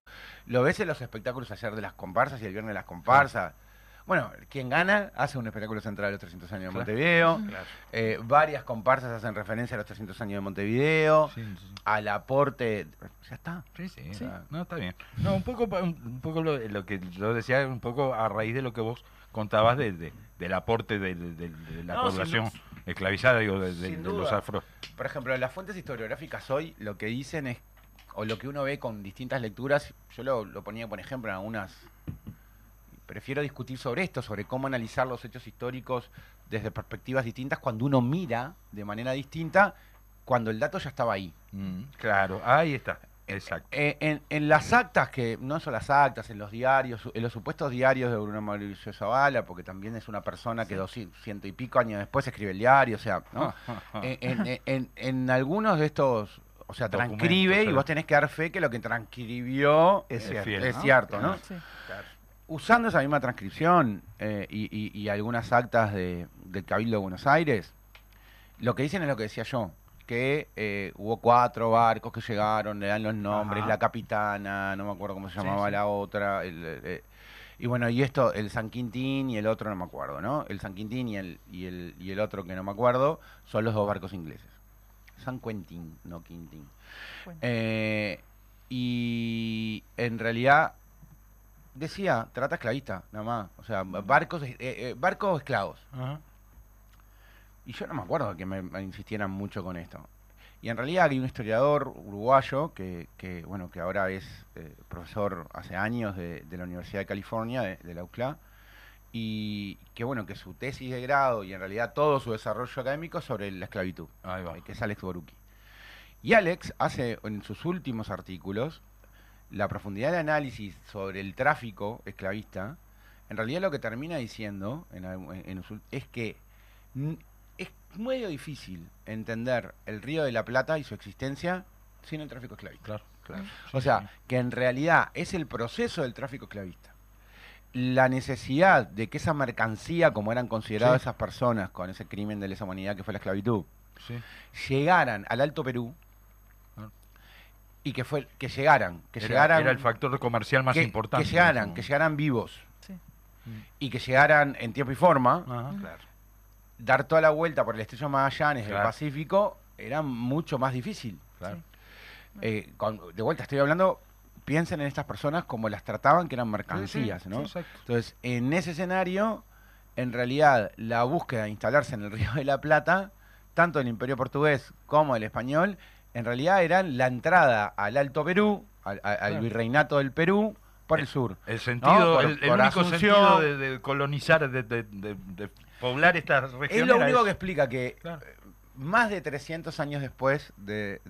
lo ves en los espectáculos ayer de las comparsas y el viernes de las comparsas. Bueno, quien gana hace un espectáculo central de los 300 años de. Montevideo. Claro. Eh, varias comparsas hacen referencia a los 300 años de Montevideo, Sí, sí, sí. al aporte. Ya está. Sí, sí, Sí. No, está bien. No, un poco, un, poco lo, lo que yo decía, un poco a raíz de lo que vos contabas de, de- del aporte de, la No, población esclavizada, digo, de, los afro. Por ejemplo, las fuentes historiográficas hoy lo que dicen es, o lo que uno ve con distintas lecturas, yo lo, lo ponía por ejemplo en algunas, prefiero discutir sobre esto, sobre cómo analizar los hechos históricos desde perspectivas distintas cuando uno mira de manera distinta, cuando el dato ya estaba ahí. Mm, claro, ahí está. Exacto. Eh, en, en las actas, que no son las actas, en los diarios, en los supuestos diarios de Bruno Mauricio Zavala, porque también es una persona que doscientos y pico años después escribe el diario, o sea, ¿no? en, en- en- en algunos de estos, o sea, transcribe y sí. vos tenés que dar fe que lo que transcribió Es es, cierto, fiel, es ¿no? cierto, ¿no? Sí. Usando esa misma transcripción eh, y, y- y algunas actas de, del Cabildo de Buenos Aires, lo que dicen es lo que decía yo, que eh, hubo cuatro barcos que llegaron, le dan los nombres, Ajá. la capitana, no me acuerdo cómo se llamaba sí. la otra, el, eh, y bueno, y esto, el San Quintín y el otro no me acuerdo, ¿no? El San Quintín y el, y el, y el otro que no me acuerdo son los dos barcos ingleses. San Quentin, no Quintín. Bueno. Y en realidad decía trata esclavista, nada más. O sea, barcos, eh, eh, barcos esclavos. Ajá. Y yo no me acuerdo que me, me insistieran mucho con esto. Y en realidad hay un historiador uruguayo que, que, bueno, que ahora es eh, profesor hace años de, de la Universidad de California, de, de la UCLA, y que bueno, que su tesis de grado y en realidad todo su desarrollo académico es sobre la esclavitud, Ahí va. eh, que es Alex Borucki. Y Alex hace en sus últimos artículos la profundidad de análisis sobre el tráfico esclavista, en realidad lo que termina diciendo en, algún- en- es que es muy difícil entender el Río de la Plata y su existencia sin el tráfico esclavista. Claro, claro. O sea, que en realidad es el proceso del tráfico esclavista. La necesidad de que esa mercancía, como eran consideradas Sí. esas personas con ese crimen de lesa humanidad que fue la esclavitud, Sí. llegaran al Alto Perú. Y que fue que llegaran, que Era, llegaran era el factor comercial más que, importante. que llegaran, que llegaran vivos Sí. y que llegaran en tiempo y forma, Ajá. Claro. dar toda la vuelta por el estrecho Magallanes del Claro. Pacífico era mucho más difícil. Claro. Eh, con- de vuelta estoy hablando, piensen en estas personas como las trataban que eran mercancías, Sí, sí, ¿no? sí. Entonces, en ese escenario, en realidad, la búsqueda de instalarse en el Río de la Plata, tanto el Imperio Portugués como el español, en realidad eran la entrada al Alto Perú, al, virreinato del Perú, por el sur. El sentido, Por- el, el por único Asunción. sentido de, de colonizar, de, de- de- de poblar estas regiones. Es lo único eso. que explica que Claro. eh, más de 300 años después de,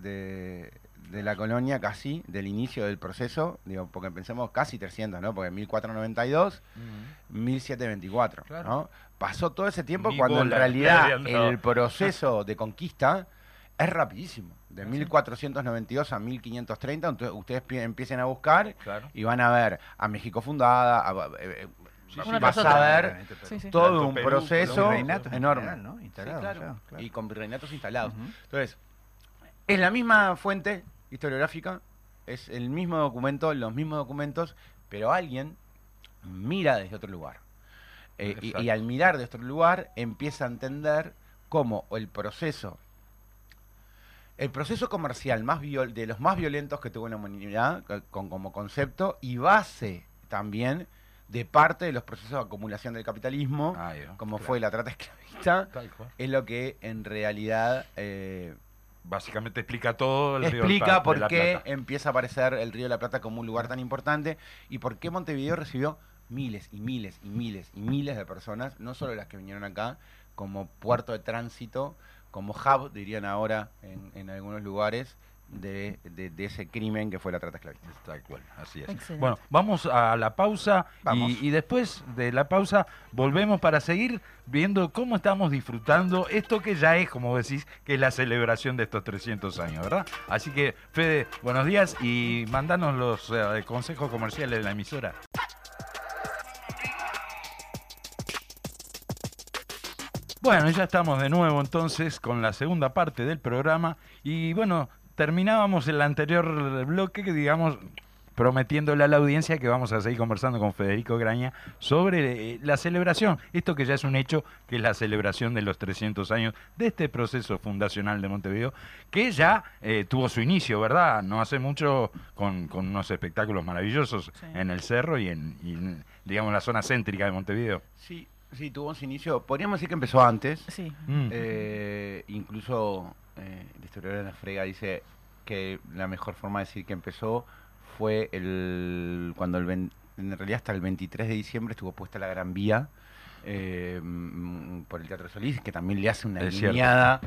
la colonia, casi, del inicio del proceso, digo, porque pensemos casi 300, ¿no? Porque 1492, Ujú. 1724, Claro. ¿no? Pasó todo ese tiempo cuando en realidad el proceso de conquista es rapidísimo. De Ah, sí. 1492 a 1530, entonces ustedes pi- empiecen a buscar Claro. y van a ver a México fundada, a- eh, eh, Sí, vas a ver Sí, todo un Perú, proceso enorme. general, ¿no? Sí, Instalados claro. ya, claro. Y con virreinatos instalados. Entonces, es la misma fuente historiográfica, es el mismo documento, los mismos documentos, pero alguien mira desde otro lugar. Eh, y, al mirar desde otro lugar empieza a entender cómo el proceso, el proceso comercial más viol- de los más violentos que tuvo la humanidad, co- con, como concepto y base también de parte de los procesos de acumulación del capitalismo, como claro. fue la trata esclavista, es lo que en realidad eh, Básicamente explica todo el río explica de por la qué Plata. empieza a aparecer el Río de la Plata como un lugar tan importante y por qué Montevideo recibió miles y miles y miles y miles de personas, no solo las que vinieron acá, como puerto de tránsito, como hub, dirían ahora en, en algunos lugares, de, de- de ese crimen que fue la trata esclavista. Tal cual, así es. Excelente. Bueno, vamos a la pausa y después de la pausa volvemos para seguir viendo cómo estamos disfrutando esto que ya es, como decís, que es la celebración de estos 300 años, ¿verdad? Así que, Fede, buenos días y mandanos los eh, consejos comerciales de la emisora. Bueno, ya estamos de nuevo entonces con la segunda parte del programa y bueno, terminábamos el anterior bloque que digamos prometiéndole a la audiencia que vamos a seguir conversando con Federico Graña sobre eh, la celebración, esto que ya es un hecho, que es la celebración de los 300 años de este proceso fundacional de Montevideo, que ya eh, tuvo su inicio, ¿verdad? No hace mucho con, con unos espectáculos maravillosos Sí. en el cerro y en, y en, digamos, la zona céntrica de Montevideo. Sí, sí, tuvo su inicio, podríamos decir que empezó antes, Sí. Mm. Eh, incluso eh, el historiador de la frega dice que la mejor forma de decir que empezó fue el cuando el ven- en realidad hasta el 23 de diciembre estuvo puesta la Gran Vía eh, mm, por el Teatro Solís, que también le hace una guiñada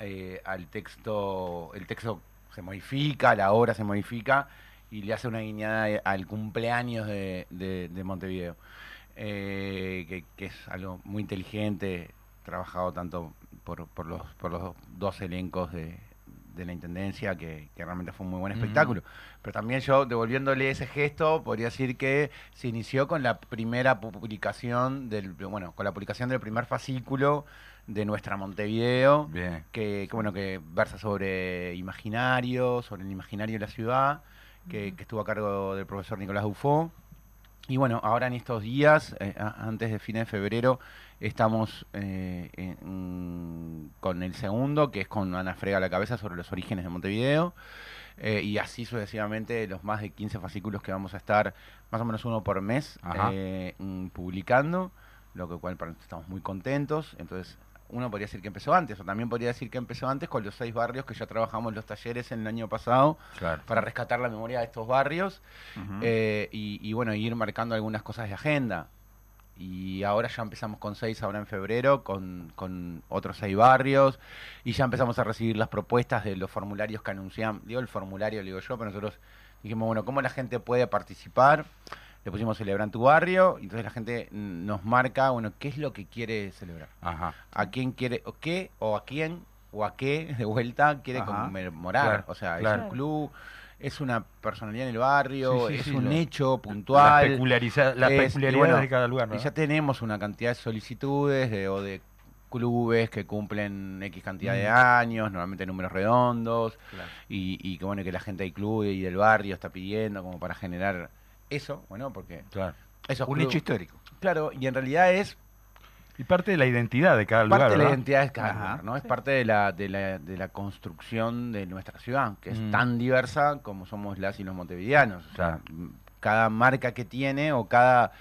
eh, al texto, el texto se modifica, la obra se modifica y le hace una guiñada al cumpleaños de, de- de Montevideo, eh, que, que es algo muy inteligente, trabajado tanto por, por los, por los dos elencos de, de la Intendencia, que, que realmente fue un muy buen espectáculo. Pero también yo, devolviéndole ese gesto, podría decir que se inició con la primera pu- publicación del, bueno, con la publicación del primer fascículo de nuestra Montevideo, Bien. que, que, bueno, que versa sobre imaginario, sobre el imaginario de la ciudad, que, que estuvo a cargo del profesor Nicolás Dufo. Y bueno, ahora en estos días, eh, antes de fines de febrero, estamos eh, en- con el segundo, que es con Ana Frega a la cabeza sobre los orígenes de Montevideo. eh, y así sucesivamente los más de 15 fascículos que vamos a estar más o menos uno por mes eh, publicando, lo que cual para nosotros estamos muy contentos. Entonces, uno podría decir que empezó antes, o también podría decir que empezó antes con los seis barrios que ya trabajamos los talleres en el año pasado Claro. para rescatar la memoria de estos barrios eh, y, y, bueno, ir marcando algunas cosas de agenda. Y ahora ya empezamos con seis, ahora en febrero, con, con otros seis barrios, y ya empezamos a recibir las propuestas de los formularios que anunciamos. Digo el formulario, digo yo, pero nosotros dijimos, bueno, ¿cómo la gente puede participar? Le pusimos celebrar en tu barrio, y entonces la gente nos marca, bueno, ¿qué es lo que quiere celebrar? Ajá. a quién quiere, o qué, o a quién, o a qué, de vuelta, quiere Ajá. conmemorar. Claro, o sea, claro. es un club, es una personalidad en el barrio, Sí, sí, es sí, un lo- hecho Las, puntual. peculiariza- las Es- y peculiaridades bueno, de cada lugar, y ¿no? ya tenemos una cantidad de solicitudes de, o de clubes que cumplen X cantidad de Mm. años, normalmente números redondos, Claro. y, y que bueno, que la gente del club y del barrio está pidiendo como para generar eso, bueno, porque Claro. esos Un club- hecho histórico. Claro, y en realidad es Y parte de la identidad de cada parte lugar, de la ¿verdad? identidad de cada Ajá. lugar, ¿no? Es Sí. parte de la, de, la, de la construcción de nuestra ciudad, que es Mm. tan diversa como somos las y los montevideanos. O sea, Claro. cada marca que tiene o cada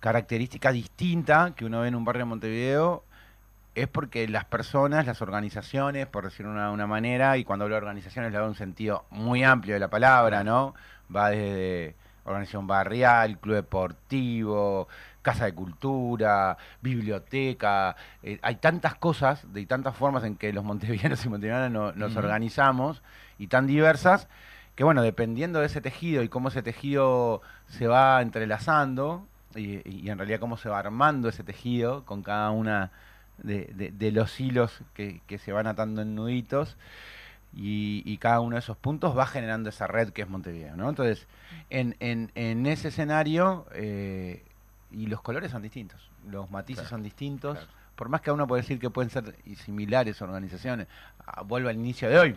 característica distinta que uno ve en un barrio de Montevideo es porque las personas, las organizaciones, por decirlo de una, una manera, y cuando hablo de organizaciones le doy un sentido muy amplio de la palabra, ¿no? Va desde organización barrial, club deportivo, casa de cultura, biblioteca, eh, hay tantas cosas, de tantas formas en que los montevideanos y montevideanas no- nos organizamos y tan diversas que bueno, dependiendo de ese tejido y cómo ese tejido se va entrelazando y, y en realidad cómo se va armando ese tejido con cada una de, de- de los hilos que, que se van atando en nuditos y, y cada uno de esos puntos va generando esa red que es Montevideo, ¿no? Entonces, en, en, en ese escenario, eh, y los colores son distintos, los matices Claro, son distintos, claro. por más que uno puede decir que pueden ser similares organizaciones, ah, vuelvo al inicio de hoy,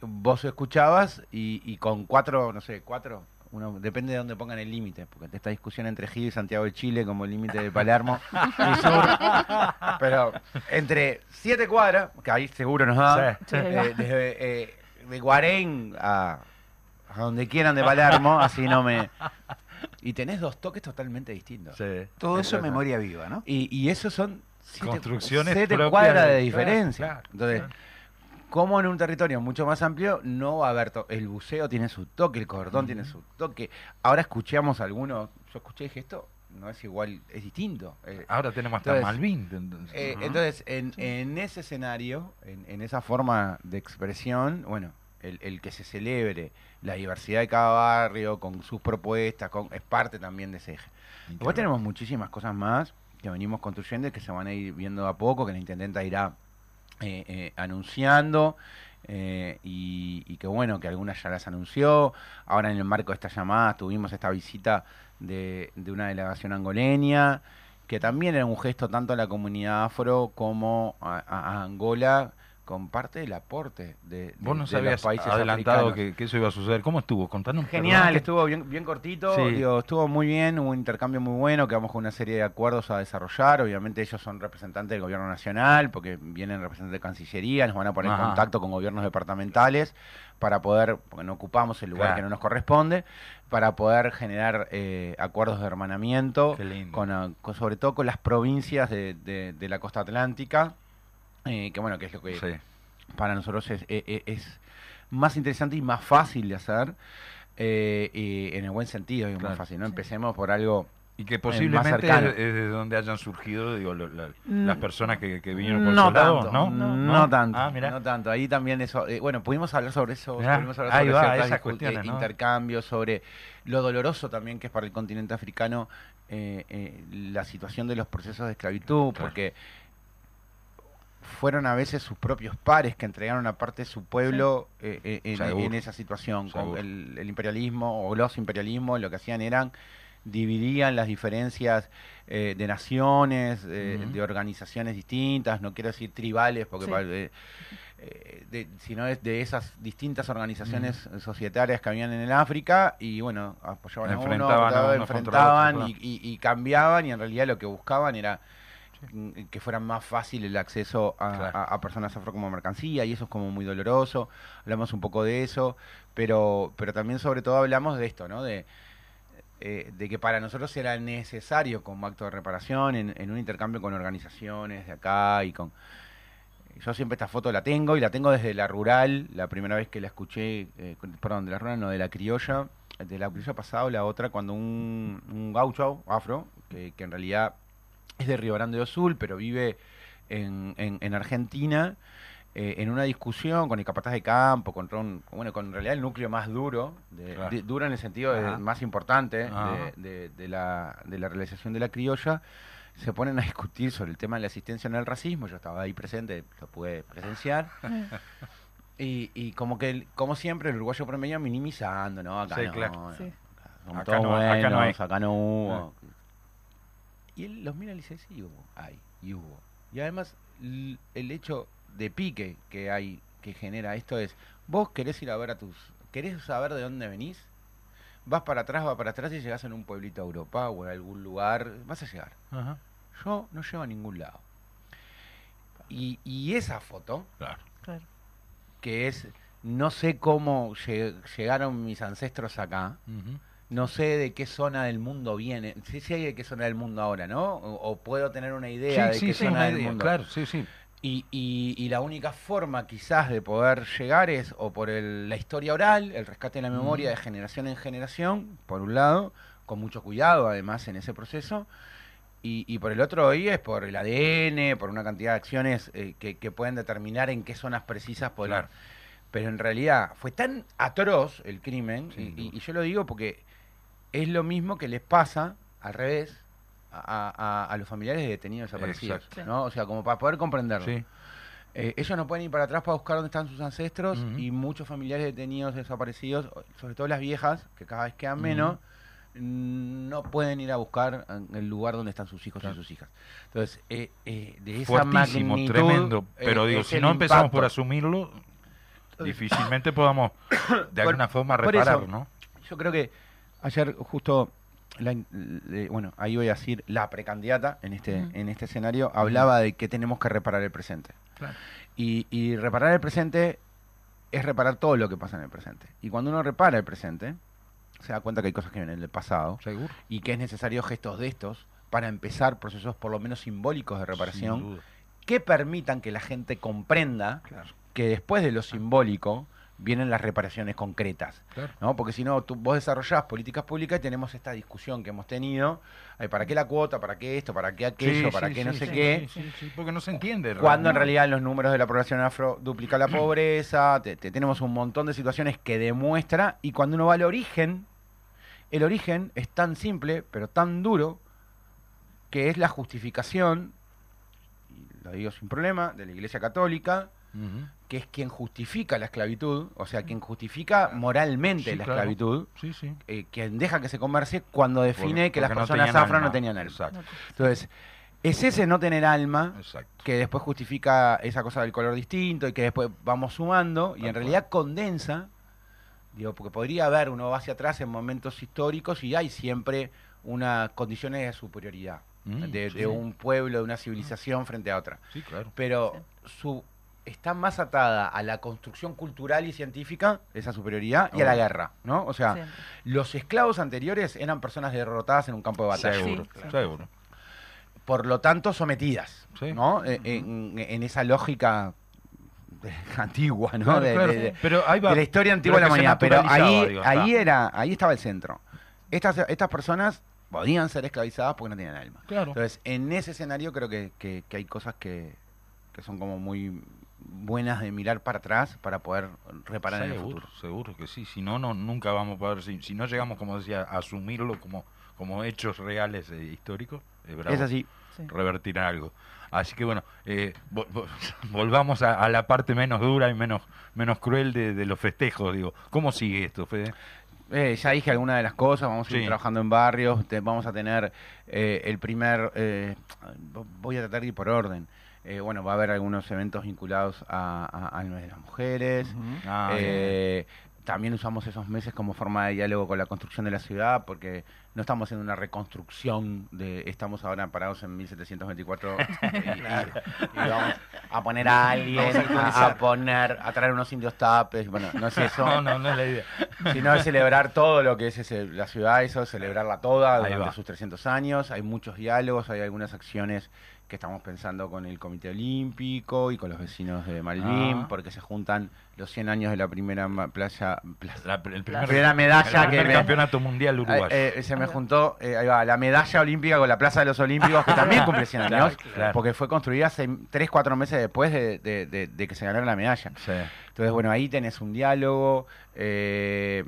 vos escuchabas y, y con cuatro, no sé, cuatro, uno, depende de dónde pongan el límite, porque esta discusión entre Gil y Santiago de Chile como el límite de Palermo y sur, pero entre siete cuadras, que ahí seguro nos da, Sí. Sí, ahí eh, desde eh, de Guarén a, a donde quieran de Palermo, así no me y tenés dos toques totalmente distintos. Sí. Todo eso en memoria viva, ¿no? Y, y eso son siete- Construcciones siete cuadras de de- diferencia. claro, Entonces, claro. Como en un territorio mucho más amplio, no va a haber el buceo tiene su toque, el cordón tiene su toque. Ahora escuchamos algunos, yo escuché dije esto no es igual, es distinto. Eh, Ahora tenemos hasta Entonces, Malvin. entonces. eh, Ajá. entonces, en, en ese escenario, en, en esa forma de expresión, bueno, el, el que se celebre la diversidad de cada barrio, con sus propuestas, con, es parte también de ese eje. Después tenemos muchísimas cosas más que venimos construyendo y que se van a ir viendo a poco, que la intendenta irá eh, eh, anunciando. eh, y, y que bueno, que algunas ya las anunció. Ahora en el marco de esta llamada tuvimos esta visita de, una delegación angoleña, que también era un gesto tanto a la comunidad afro como a Angola, con parte del aporte de, de- Vos no sabías adelantado que, que eso iba a suceder. ¿Cómo estuvo? Contanos. Genial, perdón, estuvo bien, bien cortito, Sí. digo, estuvo muy bien, hubo un intercambio muy bueno, quedamos con una serie de acuerdos a desarrollar, obviamente ellos son representantes del gobierno nacional, porque vienen representantes de Cancillería, nos van a poner en contacto con gobiernos departamentales para poder, porque no ocupamos el lugar Claro. que no nos corresponde, para poder generar eh, acuerdos de hermanamiento, con, ah, con- sobre todo con las provincias de, de- de la costa atlántica, eh, que bueno, que es lo que Sí. para nosotros es, e- e- es más interesante y más fácil de hacer, eh, y en el buen sentido, es Claro. más fácil. ¿no? Empecemos por algo Y que más posiblemente es, de donde hayan surgido digo, lo- la- Mm, las personas que, que vinieron por no esos lados, tanto, ¿no? no, tanto, Ah, mirá. no tanto. Ahí también eso, eh, bueno, pudimos hablar sobre eso, Mirá, pudimos hablar ahí sobre va, ciertas esas cuestiones, eh, ¿no? intercambios, sobre lo doloroso también que es para el continente africano eh, eh, la situación de los procesos de esclavitud, Claro. porque fueron a veces sus propios pares que entregaron a parte de su pueblo eh, eh, en, esa situación. Con el, el imperialismo o los imperialismos lo que hacían eran dividían las diferencias eh, de naciones, eh, de organizaciones distintas, no quiero decir tribales, porque Sí. de- sino de, de esas distintas organizaciones societarias que habían en el África y bueno, apoyaban a uno, Enfrentaban a contra enfrentaban y, y- y cambiaban y en realidad lo que buscaban era que fuera más fácil el acceso a, Claro. a- a personas afro como mercancía y eso es como muy doloroso. Hablamos un poco de eso, pero, pero también sobre todo hablamos de esto, ¿no? De, eh, de que para nosotros era necesario como acto de reparación en, en un intercambio con organizaciones de acá y con... Yo siempre esta foto la tengo y la tengo desde la rural, la primera vez que la escuché, eh, perdón, de la rural, no, de la criolla, de la criolla pasado, la otra, cuando un, un gaucho afro, que, que en realidad es de Río Grande do Sul, pero vive en, en- en Argentina, eh, en una discusión con el capataz de campo, con, Ron- bueno, con en realidad el núcleo más duro, de- Claro. de- duro en el sentido de- más importante de, de- de la, de la realización de la criolla, se ponen a discutir sobre el tema de la asistencia en el racismo, yo estaba ahí presente, lo pude presenciar. Y, y como que, el- como siempre, el uruguayo promedio minimizando, ¿no? Acá Sí, no, claro. no, Sí. acá no- acá no buenos, hay. acá no hubo. Y él los mira y le dice, sí hubo, hay, y hubo. Y además, el hecho de pique que hay, que genera esto es, vos querés ir a ver a tus, querés saber de dónde venís, vas para atrás, vas para atrás y llegás en un pueblito a Europa o en algún lugar, vas a llegar. Ajá. Yo no llego a ningún lado. Y, y esa foto, Claro. Claro. que es, no sé cómo lle- llegaron mis ancestros acá. No sé de qué zona del mundo viene, sí sé de qué zona del mundo ahora, ¿no? O, o puedo tener una idea de Sí, sí, qué sí, zona del idea, mundo. Claro, sí, sí. Y, y- y la única forma quizás de poder llegar es o por el- la historia oral, el rescate de la memoria de generación en generación, por un lado, con mucho cuidado además en ese proceso, y, y por el otro hoy es por el ADN, por una cantidad de acciones eh, que, que pueden determinar en qué zonas precisas poder... Claro. Pero en realidad fue tan atroz el crimen, y yo lo digo porque es lo mismo que les pasa al revés a, a- a los familiares de detenidos desaparecidos, Exacto. ¿no? O sea, como para poder comprenderlo. Sí. Eh, ellos no pueden ir para atrás para buscar dónde están sus ancestros y muchos familiares detenidos desaparecidos, sobre todo las viejas, que cada vez quedan menos, no pueden ir a buscar el lugar donde están sus hijos Claro. y sus hijas. Entonces, eh, eh, de esa Fuertísimo, magnitud, tremendo. Pero digo, si no empezamos impacto. por asumirlo, difícilmente podamos de Por- alguna forma reparar, eso, ¿no? Yo creo que ayer justo, la bueno, ahí voy a decir la precandidata en este, en este escenario, hablaba de que tenemos que reparar el presente. Claro. Y, y reparar el presente es reparar todo lo que pasa en el presente. Y cuando uno repara el presente, se da cuenta que hay cosas que vienen del pasado Seguro. y que es necesario gestos de estos para empezar procesos por lo menos simbólicos de reparación que permitan que la gente comprenda Claro. que después de lo simbólico vienen las reparaciones concretas. Claro. ¿no? Porque si no, tú, vos desarrollás políticas públicas y tenemos esta discusión que hemos tenido, eh, ¿para qué la cuota? ¿Para qué esto? ¿para qué aquello? Sí, ¿para sí, qué no sé qué? porque no se entiende. Cuando en realidad los números de la población afro duplican la pobreza, te- te- tenemos un montón de situaciones que demuestra, y cuando uno va al origen, el origen es tan simple, pero tan duro, que es la justificación, y lo digo sin problema, de la Iglesia Católica. Que es quien justifica la esclavitud, o sea, quien justifica moralmente Sí, la claro. esclavitud, Sí, sí. eh, quien deja que se comercie cuando define Porque- que las no personas afro no tenían alma. Exacto. Entonces, es ese no tener alma Exacto. que después justifica esa cosa del color distinto y que después vamos sumando y en realidad condensa, digo, porque podría haber, uno va hacia atrás en momentos históricos y hay siempre unas condiciones de superioridad Mm, de, sí. de un pueblo, de una civilización frente a otra. Sí, claro. Pero su está más atada a la construcción cultural y científica, esa superioridad, y a la Obvio. guerra, ¿no? O sea, Siempre. los esclavos anteriores eran personas derrotadas en un campo de batalla. Seguro, Sí, sí. seguro. por lo tanto sometidas, Sí. ¿no? Eh, en, en esa lógica de- antigua, ¿no? Claro, de, claro. de- de- Pero ahí va. de la historia antigua de la humanidad. Pero ahí, digo, ahí era, ahí estaba el centro. Estas, estas personas podían ser esclavizadas porque no tenían alma. Claro. Entonces, en ese escenario creo que, que- que hay cosas que, que son como muy buenas de mirar para atrás para poder reparar en el futuro. seguro que sí. Si no, no nunca vamos a poder. Si, si no llegamos, como decía, a asumirlo como, como hechos reales e históricos, es bravo Es así. Sí. revertir algo. Así que bueno, eh, vo- vo- volvamos a, a la parte menos dura y menos, menos cruel de, de los festejos. Digo, ¿cómo sigue esto, Fede? Eh, ya dije algunas de las cosas, vamos a ir trabajando en barrios, te- vamos a tener eh, el primer, eh, voy a tratar de ir por orden. Eh, bueno, va a haber algunos eventos vinculados a- a- al mes de las mujeres. Ah, Eh, también usamos esos meses como forma de diálogo con la construcción de la ciudad, porque no estamos haciendo una reconstrucción de, estamos ahora parados en 1724 y, y- y vamos a poner a alguien, a, a poner, a traer unos indios tapes, bueno, no es eso no, no, no es la idea. sino es celebrar todo lo que es ese- la ciudad, eso, celebrarla toda Ahí durante va. sus 300 años. Hay muchos diálogos, hay algunas acciones que estamos pensando con el Comité Olímpico y con los vecinos de Malvin, Ah. porque se juntan los 100 años de la primera playa, plaza- La- el primer, primera medalla el primer que me- campeonato mundial uruguayo. eh, eh, se me juntó, eh, ahí va, la medalla olímpica con la Plaza de los Olímpicos, que también cumple 100 Claro, años, claro. porque fue construida hace 3, 4 meses después de, de- de- de que se ganara la medalla. Sí. Entonces, bueno, ahí tenés un diálogo. eh,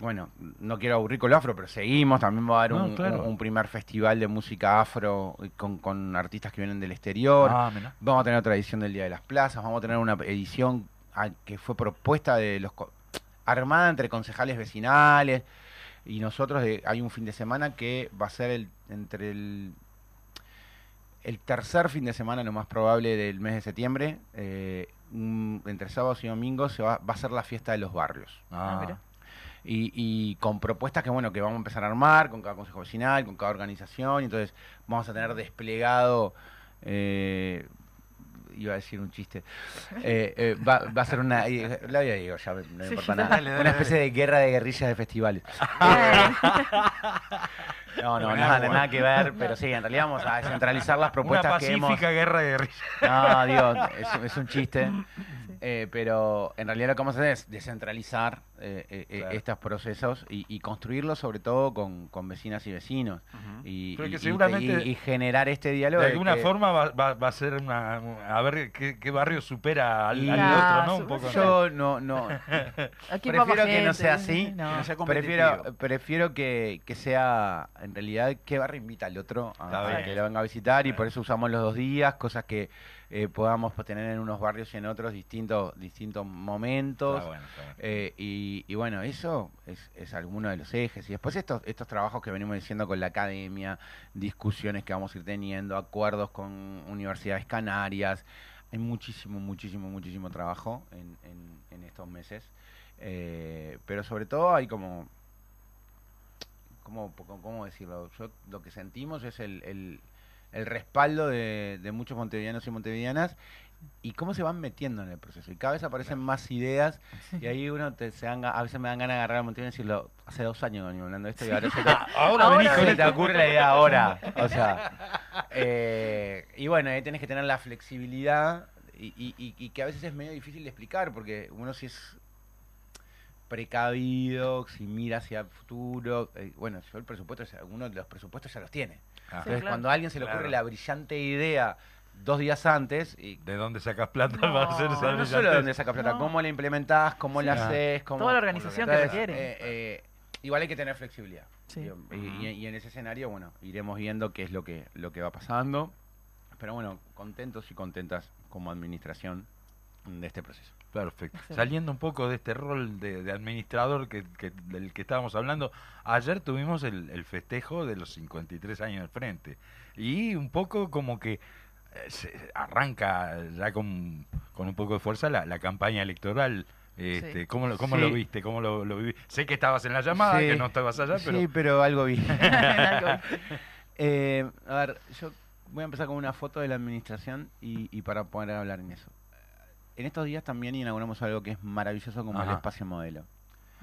bueno, no quiero aburrir con lo afro, pero seguimos. También va a haber No, un, claro. un- un primer festival de música afro con, con artistas que vienen del exterior. Ah. Vamos a tener otra edición del Día de las Plazas. Vamos a tener una edición ah, que fue propuesta de los co- armada entre concejales vecinales y nosotros. de- hay un fin de semana que va a ser el, entre el el tercer fin de semana, lo más probable del mes de septiembre, eh, un- entre sábados y domingos, se va, va a ser la fiesta de los barrios. Ah, mira. Y, y con propuestas que bueno que vamos a empezar a armar con cada consejo vecinal, con cada organización, y entonces vamos a tener desplegado, eh, iba a decir un chiste, eh, eh, va, va a ser una, eh, la vida digo, ya no me Sí, importa nada, dale, una especie de guerra de guerrillas de festivales. No, no, nada, nada que ver, pero sí, en realidad vamos a descentralizar las Una propuestas que hemos... pacífica guerra de guerrilla. No, digo, es, es un chiste. Eh, pero en realidad lo que vamos a hacer es descentralizar eh, eh, eh, Claro. estos procesos y, y construirlos sobre todo con, con vecinas y vecinos. y, que seguramente- y- y generar este diálogo. De alguna que- forma va, va- va a ser una. A ver qué, qué barrio supera al, Y- al Ah, otro, ¿no? Un su- poco. Yo no, no. Aquí Prefiero que no sea así, no. Que no sea Prefiero, prefiero que, que sea, en realidad, qué barrio invita al otro a, que lo venga a visitar y por eso usamos los dos días, cosas que eh, podamos pues, tener en unos barrios y en otros distintos, distintos momentos. Está bueno, está bueno. Eh, y, y bueno, eso es, es alguno de los ejes. Y después estos, estos trabajos que venimos diciendo con la academia, discusiones que vamos a ir teniendo, acuerdos con universidades canarias. Hay muchísimo, muchísimo, muchísimo trabajo en, en- en estos meses. Eh, pero sobre todo hay como... ¿Cómo, cómo- cómo decirlo? Yo, lo que sentimos es el, el- el respaldo de, de muchos montevideanos y montevideanas y cómo se van metiendo en el proceso. Y cada vez aparecen más ideas y ahí uno te, se dan a veces me dan ganas de agarrar a Montevideo y decirlo, hace dos años venimos hablando de esto y ahora se te, Ahora Ahora se te ocurre la idea ahora. O sea, eh, y bueno, ahí tenés que tener la flexibilidad y- y- y que a veces es medio difícil de explicar porque uno si es precavido, si mira hacia el futuro, eh, bueno, yo el presupuesto, ya- uno de los presupuestos ya los tiene. Ajá. Entonces, claro. cuando a alguien se le ocurre Claro. la brillante idea dos días antes, y ¿De dónde sacas plata No, para hacer esa no solo de dónde sacas plata, No. cómo la implementás, cómo la haces, cómo... Toda la organización que requiere. eh, eh, igual hay que tener flexibilidad. Sí. Y- y en ese escenario, bueno, iremos viendo qué es lo que, lo que va pasando. Pero bueno, contentos y contentas como administración de este proceso. Perfecto. Excelente. Saliendo un poco de este rol de, de administrador que, que- del que estábamos hablando, ayer tuvimos el, el festejo de los 53 años del frente. Y un poco como que eh, se arranca ya con, con un poco de fuerza la, la campaña electoral. Este, Sí. ¿Cómo, lo, cómo Sí. lo viste? ¿Cómo lo, lo viví? Sé que estabas en la llamada, Sí. que no estabas allá, pero... Sí, pero algo vi. Eh, a ver, yo voy a empezar con una foto de la administración y, y para poder hablar en eso. En estos días también inauguramos algo que es maravilloso como el espacio modelo.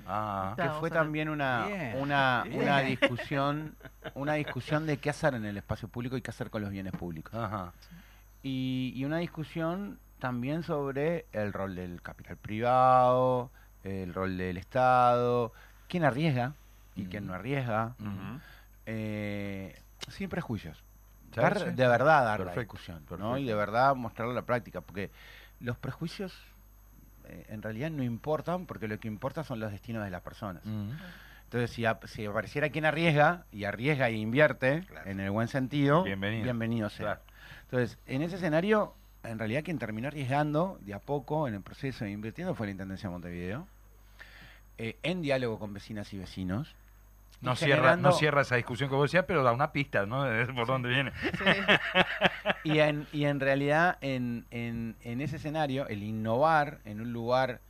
Ah, que fue también una, Bien, una, bien. una discusión una discusión de qué hacer en el espacio público y qué hacer con los bienes públicos. ajá. Y, y una discusión también sobre el rol del capital privado, el rol del Estado, quién arriesga y quién no arriesga, Ujú. eh, sin prejuicios. Dar- de verdad dar la Perfecto, discusión, ¿no? perfecto. Y de verdad mostrarlo en la práctica, porque los prejuicios eh, en realidad no importan, porque lo que importa son los destinos de las personas. Entonces, si, ap- si apareciera quien arriesga, y arriesga e invierte, Claro. en el buen sentido, Bienvenido. sea. Claro. Entonces, en ese escenario, en realidad quien terminó arriesgando de a poco en el proceso de invirtiendo fue la Intendencia de Montevideo, eh, en diálogo con vecinas y vecinos. No cierra, generando- no cierra esa discusión que vos decías, pero da una pista, ¿no? De por dónde viene. Y en, y en realidad, en, en, en ese escenario, el innovar en un lugar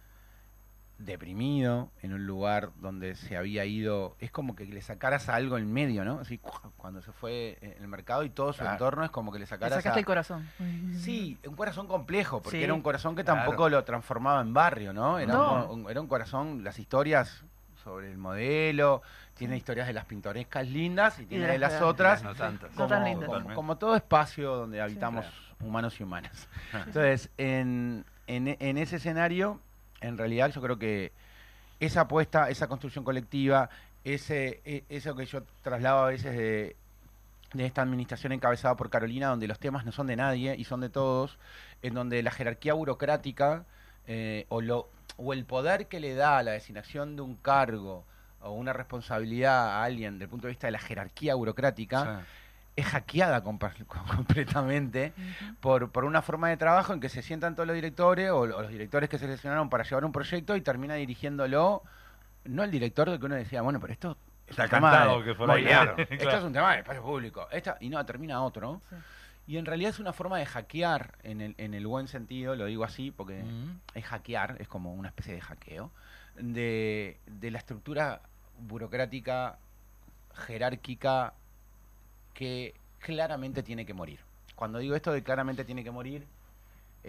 deprimido, en un lugar donde se había ido, es como que le sacaras a algo en medio, ¿no? Así, cuando se fue en el mercado y todo su Claro. entorno es como que le Le sacaras sacaste a... el corazón. Sí, un corazón complejo, porque Sí. era un corazón que Claro. tampoco lo transformaba en barrio, ¿no? Era, No. Un, era un corazón, las historias sobre el modelo, tiene historias de las pintorescas lindas y tiene de de las otras, No tantas. No tan como, lindas. como- como todo espacio donde habitamos claro. humanos y humanas. Entonces, en, en, en ese escenario, en realidad yo creo que esa apuesta, esa construcción colectiva, ese, e- eso que yo traslado a veces de, de esta administración encabezada por Carolina, donde los temas no son de nadie y son de todos, en donde la jerarquía burocrática eh, o, lo, o el poder que le da la designación de un cargo o una responsabilidad a alguien desde el punto de vista de la jerarquía burocrática, es hackeada completamente por, por una forma de trabajo en que se sientan todos los directores o, o los directores que se seleccionaron para llevar un proyecto y termina dirigiéndolo no el director de que uno decía, bueno, pero esto es Está un tema cantado de- que fuera Bueno, ahí. claro, Claro. esto es un tema de espacio público. Esta, y no, termina otro. Sí. Y en realidad es una forma de hackear en el, en el buen sentido, lo digo así porque es hackear, es como una especie de hackeo, de, de la estructura burocrática, jerárquica, que claramente tiene que morir. Cuando digo esto de claramente tiene que morir,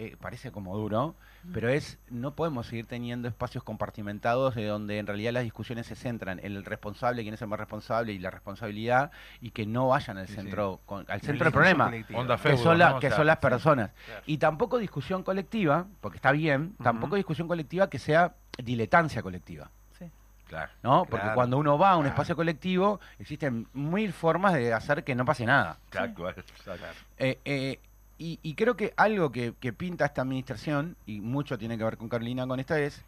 eh, parece como duro, pero es no podemos seguir teniendo espacios compartimentados de donde en realidad las discusiones se centran en el responsable, quién es el más responsable y la responsabilidad y que no vayan al Sí, centro con- al centro del problema. Onda que feudo, son, la- ¿no? O que sea, son las sí. personas. Claro. Y tampoco discusión colectiva, porque está bien, tampoco discusión colectiva que sea diletancia colectiva. Sí. Claro. ¿no? Porque Claro. cuando uno va a un espacio colectivo, existen mil formas de hacer que no pase nada. Tal cual, exacto. Eh, eh, y, y creo que algo que, que pinta esta administración, y mucho tiene que ver con Carolina con esta, es,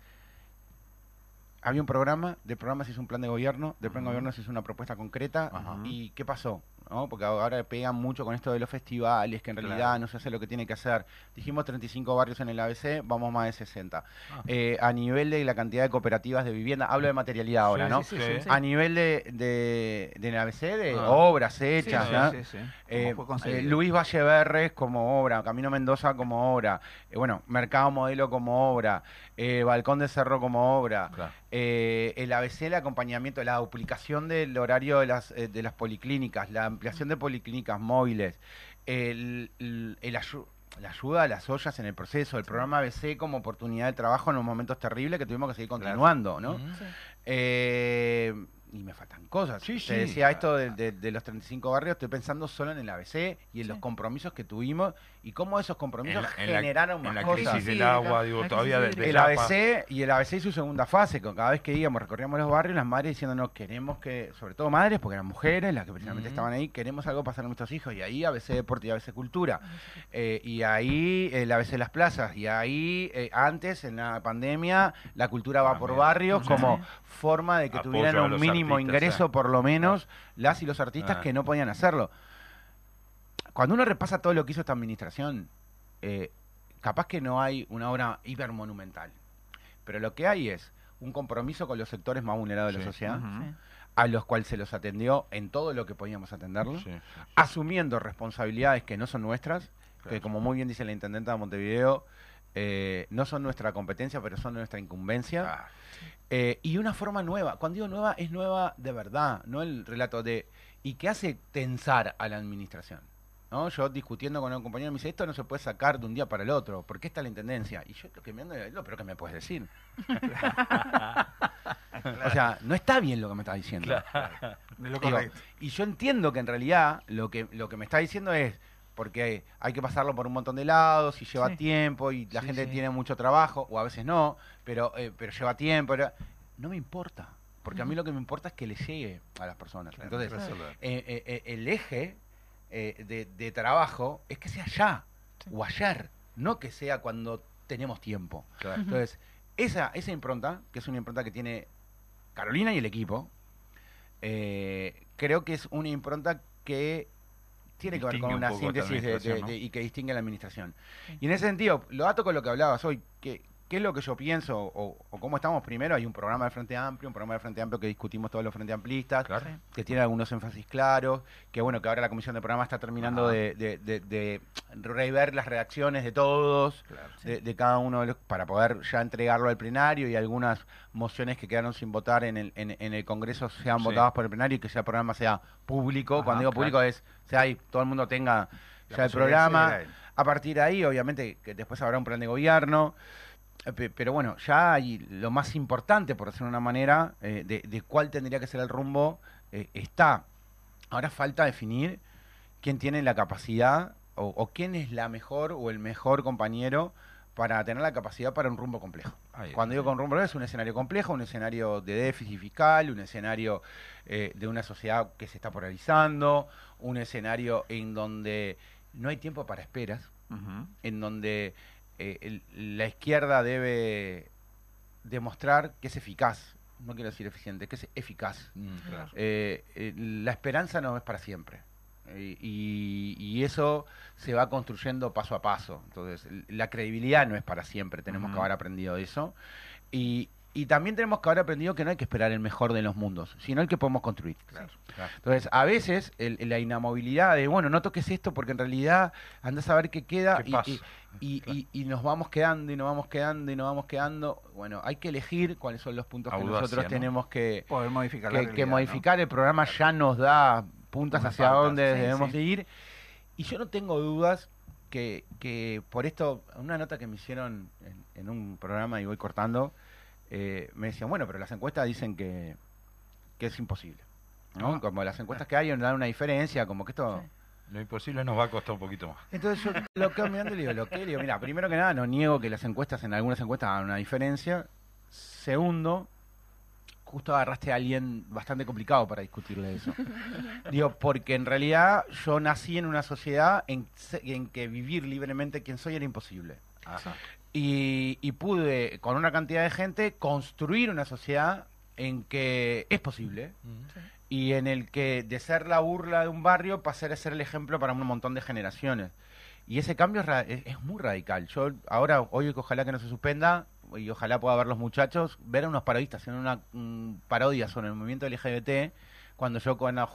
había un programa, del programa se hizo un plan de gobierno, del plan de gobierno se hizo una propuesta concreta, y ¿qué pasó? ¿No? Porque ahora pegan mucho con esto de los festivales, que en realidad Claro. no se hace lo que tiene que hacer. Dijimos 35 barrios en el ABC, vamos más de 60. Ah. Eh, a nivel de la cantidad de cooperativas de vivienda, hablo de materialidad ahora, Sí, ¿no? sí, sí, sí. A nivel de, de, del ABC, de Ah. obras hechas, ¿no? sí, sí. Eh, ¿Cómo fue eh? Luis Valleverres como obra, Camino Mendoza como obra, eh, bueno, Mercado Modelo como obra, eh, Balcón de Cerro como obra, Claro. Eh, el ABC, el acompañamiento, la duplicación del horario de las, eh, de las policlínicas, la ampliación de policlínicas móviles, el, el- el ayu- la ayuda a las ollas en el proceso, el programa ABC como oportunidad de trabajo en los momentos terribles que tuvimos que seguir continuando, ¿no? Sí. Eh, y me faltan cosas. Sí, Te sí. decía esto de, de- de los 35 barrios, estoy pensando solo en el ABC y en Sí. los compromisos que tuvimos y cómo esos compromisos En la, en la- generaron en más la cosas. crisis del la- agua, digo, todavía de. El Yapa. ABC y el ABC y su segunda fase, que cada vez que íbamos, recorríamos los barrios, las madres diciéndonos, queremos que, sobre todo madres, porque eran mujeres las que precisamente estaban ahí, queremos algo para hacer a nuestros hijos, y ahí ABC Deporte y ABC Cultura, Eh, y ahí el ABC Las Plazas, y ahí eh, antes, en la pandemia, la cultura va por barrios Sí. como forma de que Apoyo tuvieran un mínimo artistas, ingreso, por lo menos, las y los artistas Ah. que no podían hacerlo. Cuando uno repasa todo lo que hizo esta administración, eh, capaz que no hay una obra hipermonumental, pero lo que hay es un compromiso con los sectores más vulnerados de la sociedad, a los cuales se los atendió en todo lo que podíamos Sí, sí. asumiendo responsabilidades que no son nuestras, que como muy bien dice la intendenta de Montevideo, eh, no son nuestra competencia, pero son nuestra incumbencia. Ah, Eh, y una forma nueva. Cuando digo nueva, es nueva de verdad, no el relato de... Y que hace tensar a la administración. ¿No? Yo discutiendo con un compañero me dice, esto no se puede sacar de un día para el otro, porque está la intendencia. Y yo lo que me ando es lo peor que me puedes decir. o sea, no está bien lo que me estás diciendo. De lo Digo, correcto. y yo entiendo que en realidad lo que, lo que me está diciendo es porque hay que pasarlo por un montón de lados y lleva Sí. tiempo y la Sí, gente sí. tiene mucho trabajo, o a veces no, pero, eh, pero lleva tiempo. pero- No me importa, porque a mí lo que me importa es que le llegue a las personas. Claro, Entonces, eh, eh, el eje eh, de, de trabajo es que sea ya o ayer, no que sea cuando tenemos tiempo. claro. Entonces, esa, esa impronta, que es una impronta que tiene Carolina y el equipo, eh, creo que es una impronta que tiene que ver con un una síntesis de- de- administración, de- ¿no? y que distingue a la administración. Sí. Y en ese sentido, lo dato con lo que hablabas hoy, que, ¿qué es lo que yo pienso o, o cómo estamos primero? Hay un programa de Frente Amplio, un programa de Frente Amplio que discutimos todos los Frente Amplistas, Claro. Que tiene algunos énfasis claros, que bueno, que ahora la comisión de programa está terminando de, de, de- de rever las reacciones de todos, Claro. de, de cada uno de los, para poder ya entregarlo al plenario y algunas mociones que quedaron sin votar en el, en, en el Congreso sean Sí. votadas por el plenario y que ya el programa sea público. Ajá, Cuando digo claro. público es, sea ahí, todo el mundo tenga La ya el programa. A partir de ahí, obviamente, que después habrá un plan de gobierno. Eh, pe- Pero bueno, ya hay lo más importante, por decirlo de una manera, eh, de, de cuál tendría que ser el rumbo, eh, está. Ahora falta definir quién tiene la capacidad o, o quién es la mejor o el mejor compañero para tener la capacidad para un rumbo complejo. Ahí Cuando digo con rumbo es un escenario complejo, un escenario de déficit fiscal, un escenario eh, de una sociedad que se está polarizando, un escenario en donde no hay tiempo para esperas, en donde eh, el- la izquierda debe demostrar que es eficaz, no quiero decir eficiente, que es eficaz. Mm, claro. Eh, eh, la esperanza no es para siempre. Y, y eso se va construyendo paso a paso. Entonces, la credibilidad no es para siempre, tenemos que haber aprendido eso. Y, y también tenemos que haber aprendido que no hay que esperar el mejor de los mundos, sino el que podemos construir. Claro. Entonces, a veces el- la inamovilidad de, bueno, no toques esto porque en realidad andás a ver qué queda ¿Qué y- pasa? y, y, y- y nos vamos quedando y nos vamos quedando y nos vamos quedando. Bueno, hay que elegir cuáles son los puntos que nosotros ¿no? tenemos que, Poder modificar que, que realidad, ¿no? modificar. El programa ya nos da puntas Unas hacia dónde sí, debemos sí. de ir. Y yo no tengo dudas que, que por esto, una nota que me hicieron en, en un programa y voy cortando, eh, me decían, bueno, pero las encuestas dicen que, que es imposible. ¿no? Ah. Como las encuestas que hay nos dan una diferencia, como que esto... Sí. Lo imposible nos va a costar un poquito más. Entonces yo lo que mirando y le digo, lo que le digo, mira, primero que nada no niego que las encuestas, en algunas encuestas hagan una diferencia. Segundo, justo agarraste a alguien bastante complicado para discutirle eso. digo, porque en realidad yo nací en una sociedad en, en que vivir libremente quien soy era imposible. Ajá. Y, y pude, con una cantidad de gente, construir una sociedad en que es posible y en el que de ser la burla de un barrio pasar a ser el ejemplo para un montón de generaciones. Y ese cambio es, ra- es- es muy radical. Yo ahora, hoy que ojalá que no se suspenda, y ojalá pueda ver los muchachos, ver a unos parodistas en una mm, parodia sobre el movimiento LGBT, cuando yo con a-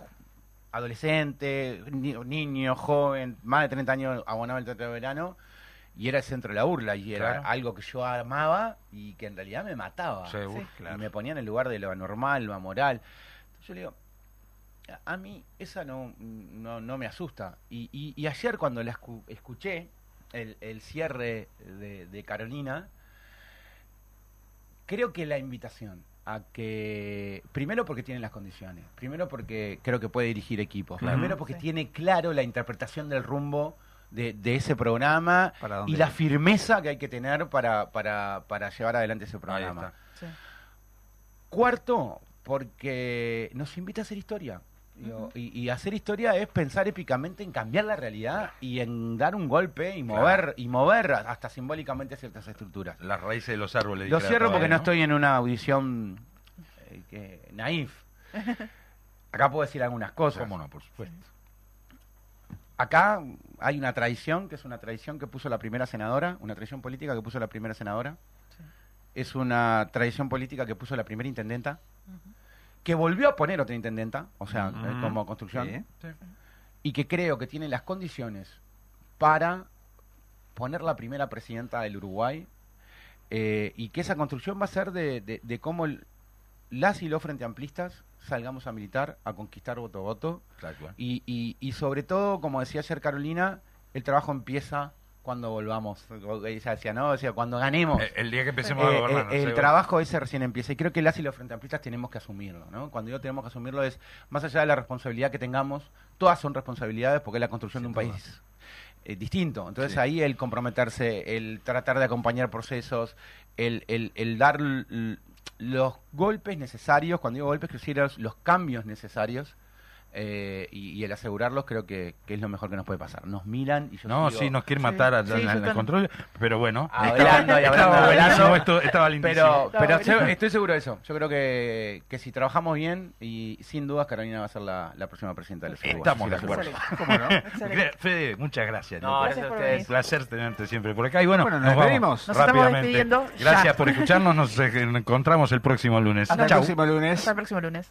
adolescente, ni- niño, joven, más de 30 años abonaba el teatro de verano, y era el centro de la burla y era Claro. algo que yo amaba y que en realidad me mataba. Seguro, Sí. claro. Y me ponía en el lugar de lo anormal, lo amoral. Entonces yo le digo, a- mí esa no, no, no me asusta. Y, y- y ayer cuando la escu- escuché, el, el cierre de, de Carolina, creo que la invitación a que, primero porque tiene las condiciones, primero porque creo que puede dirigir equipos, Claro. primero porque Sí. tiene claro la interpretación del rumbo de, de ese programa ¿Para y la ir? firmeza que hay que tener para, para, para llevar adelante ese Ahí programa. está. Sí. Cuarto, porque nos invita a hacer historia. Digo, y, y hacer historia es pensar épicamente en cambiar la realidad y en dar un golpe y Claro. mover y mover hasta simbólicamente ciertas estructuras. Las raíces de los árboles. Lo cierro porque no estoy en una audición eh, que, naif. Acá puedo decir algunas cosas. ¿Cómo no? Por supuesto. Acá hay una tradición, que es una tradición que puso la primera senadora, una tradición política que puso la primera senadora. Sí. Es una tradición política que puso la primera intendenta, que volvió a poner otra intendenta, o sea, eh, como construcción, Sí. y que creo que tiene las condiciones para poner la primera presidenta del Uruguay, eh, y que esa construcción va a ser de, de- de cómo el- las y los frente amplistas salgamos a militar, a conquistar voto a voto, y, y, y sobre todo, como decía ayer Carolina, el trabajo empieza cuando volvamos. Ella decía, no, decía, cuando ganemos. Eh, El día que empecemos Eh, a eh, gobernar. no el trabajo ese recién empieza. Y creo que las y los frente amplistas tenemos que asumirlo. ¿no? Cuando digo tenemos que asumirlo es, más allá de la responsabilidad que tengamos, todas son responsabilidades porque es la construcción de un duda. país eh, distinto. Entonces Sí. ahí el comprometerse, el tratar de acompañar procesos, el, el, el dar los golpes necesarios, cuando digo golpes, quiero los cambios necesarios. Eh, y, y el asegurarlos creo que, que es lo mejor que nos puede pasar. Nos miran y yo No, sigo sí, nos quiere Sí. matar allá Sí, control, pero bueno. Hablando y estaba, hablando, estaba hablando. buenísimo esto, estaba lindísimo. Pero, pero estoy seguro de eso. Yo creo que, que si trabajamos bien, y sin dudas Carolina va a ser la, la próxima presidenta del Uruguay. Estamos de la acuerdo. ¿Cómo no? Fede, muchas gracias. No, Nico. gracias a por ustedes. venir. placer tenerte siempre por acá. Y bueno, Bueno, nos vamos despedimos. Nos estamos rápidamente. despidiendo ya. Gracias por escucharnos. Nos encontramos el próximo lunes. Hasta el próximo lunes. Hasta el próximo lunes.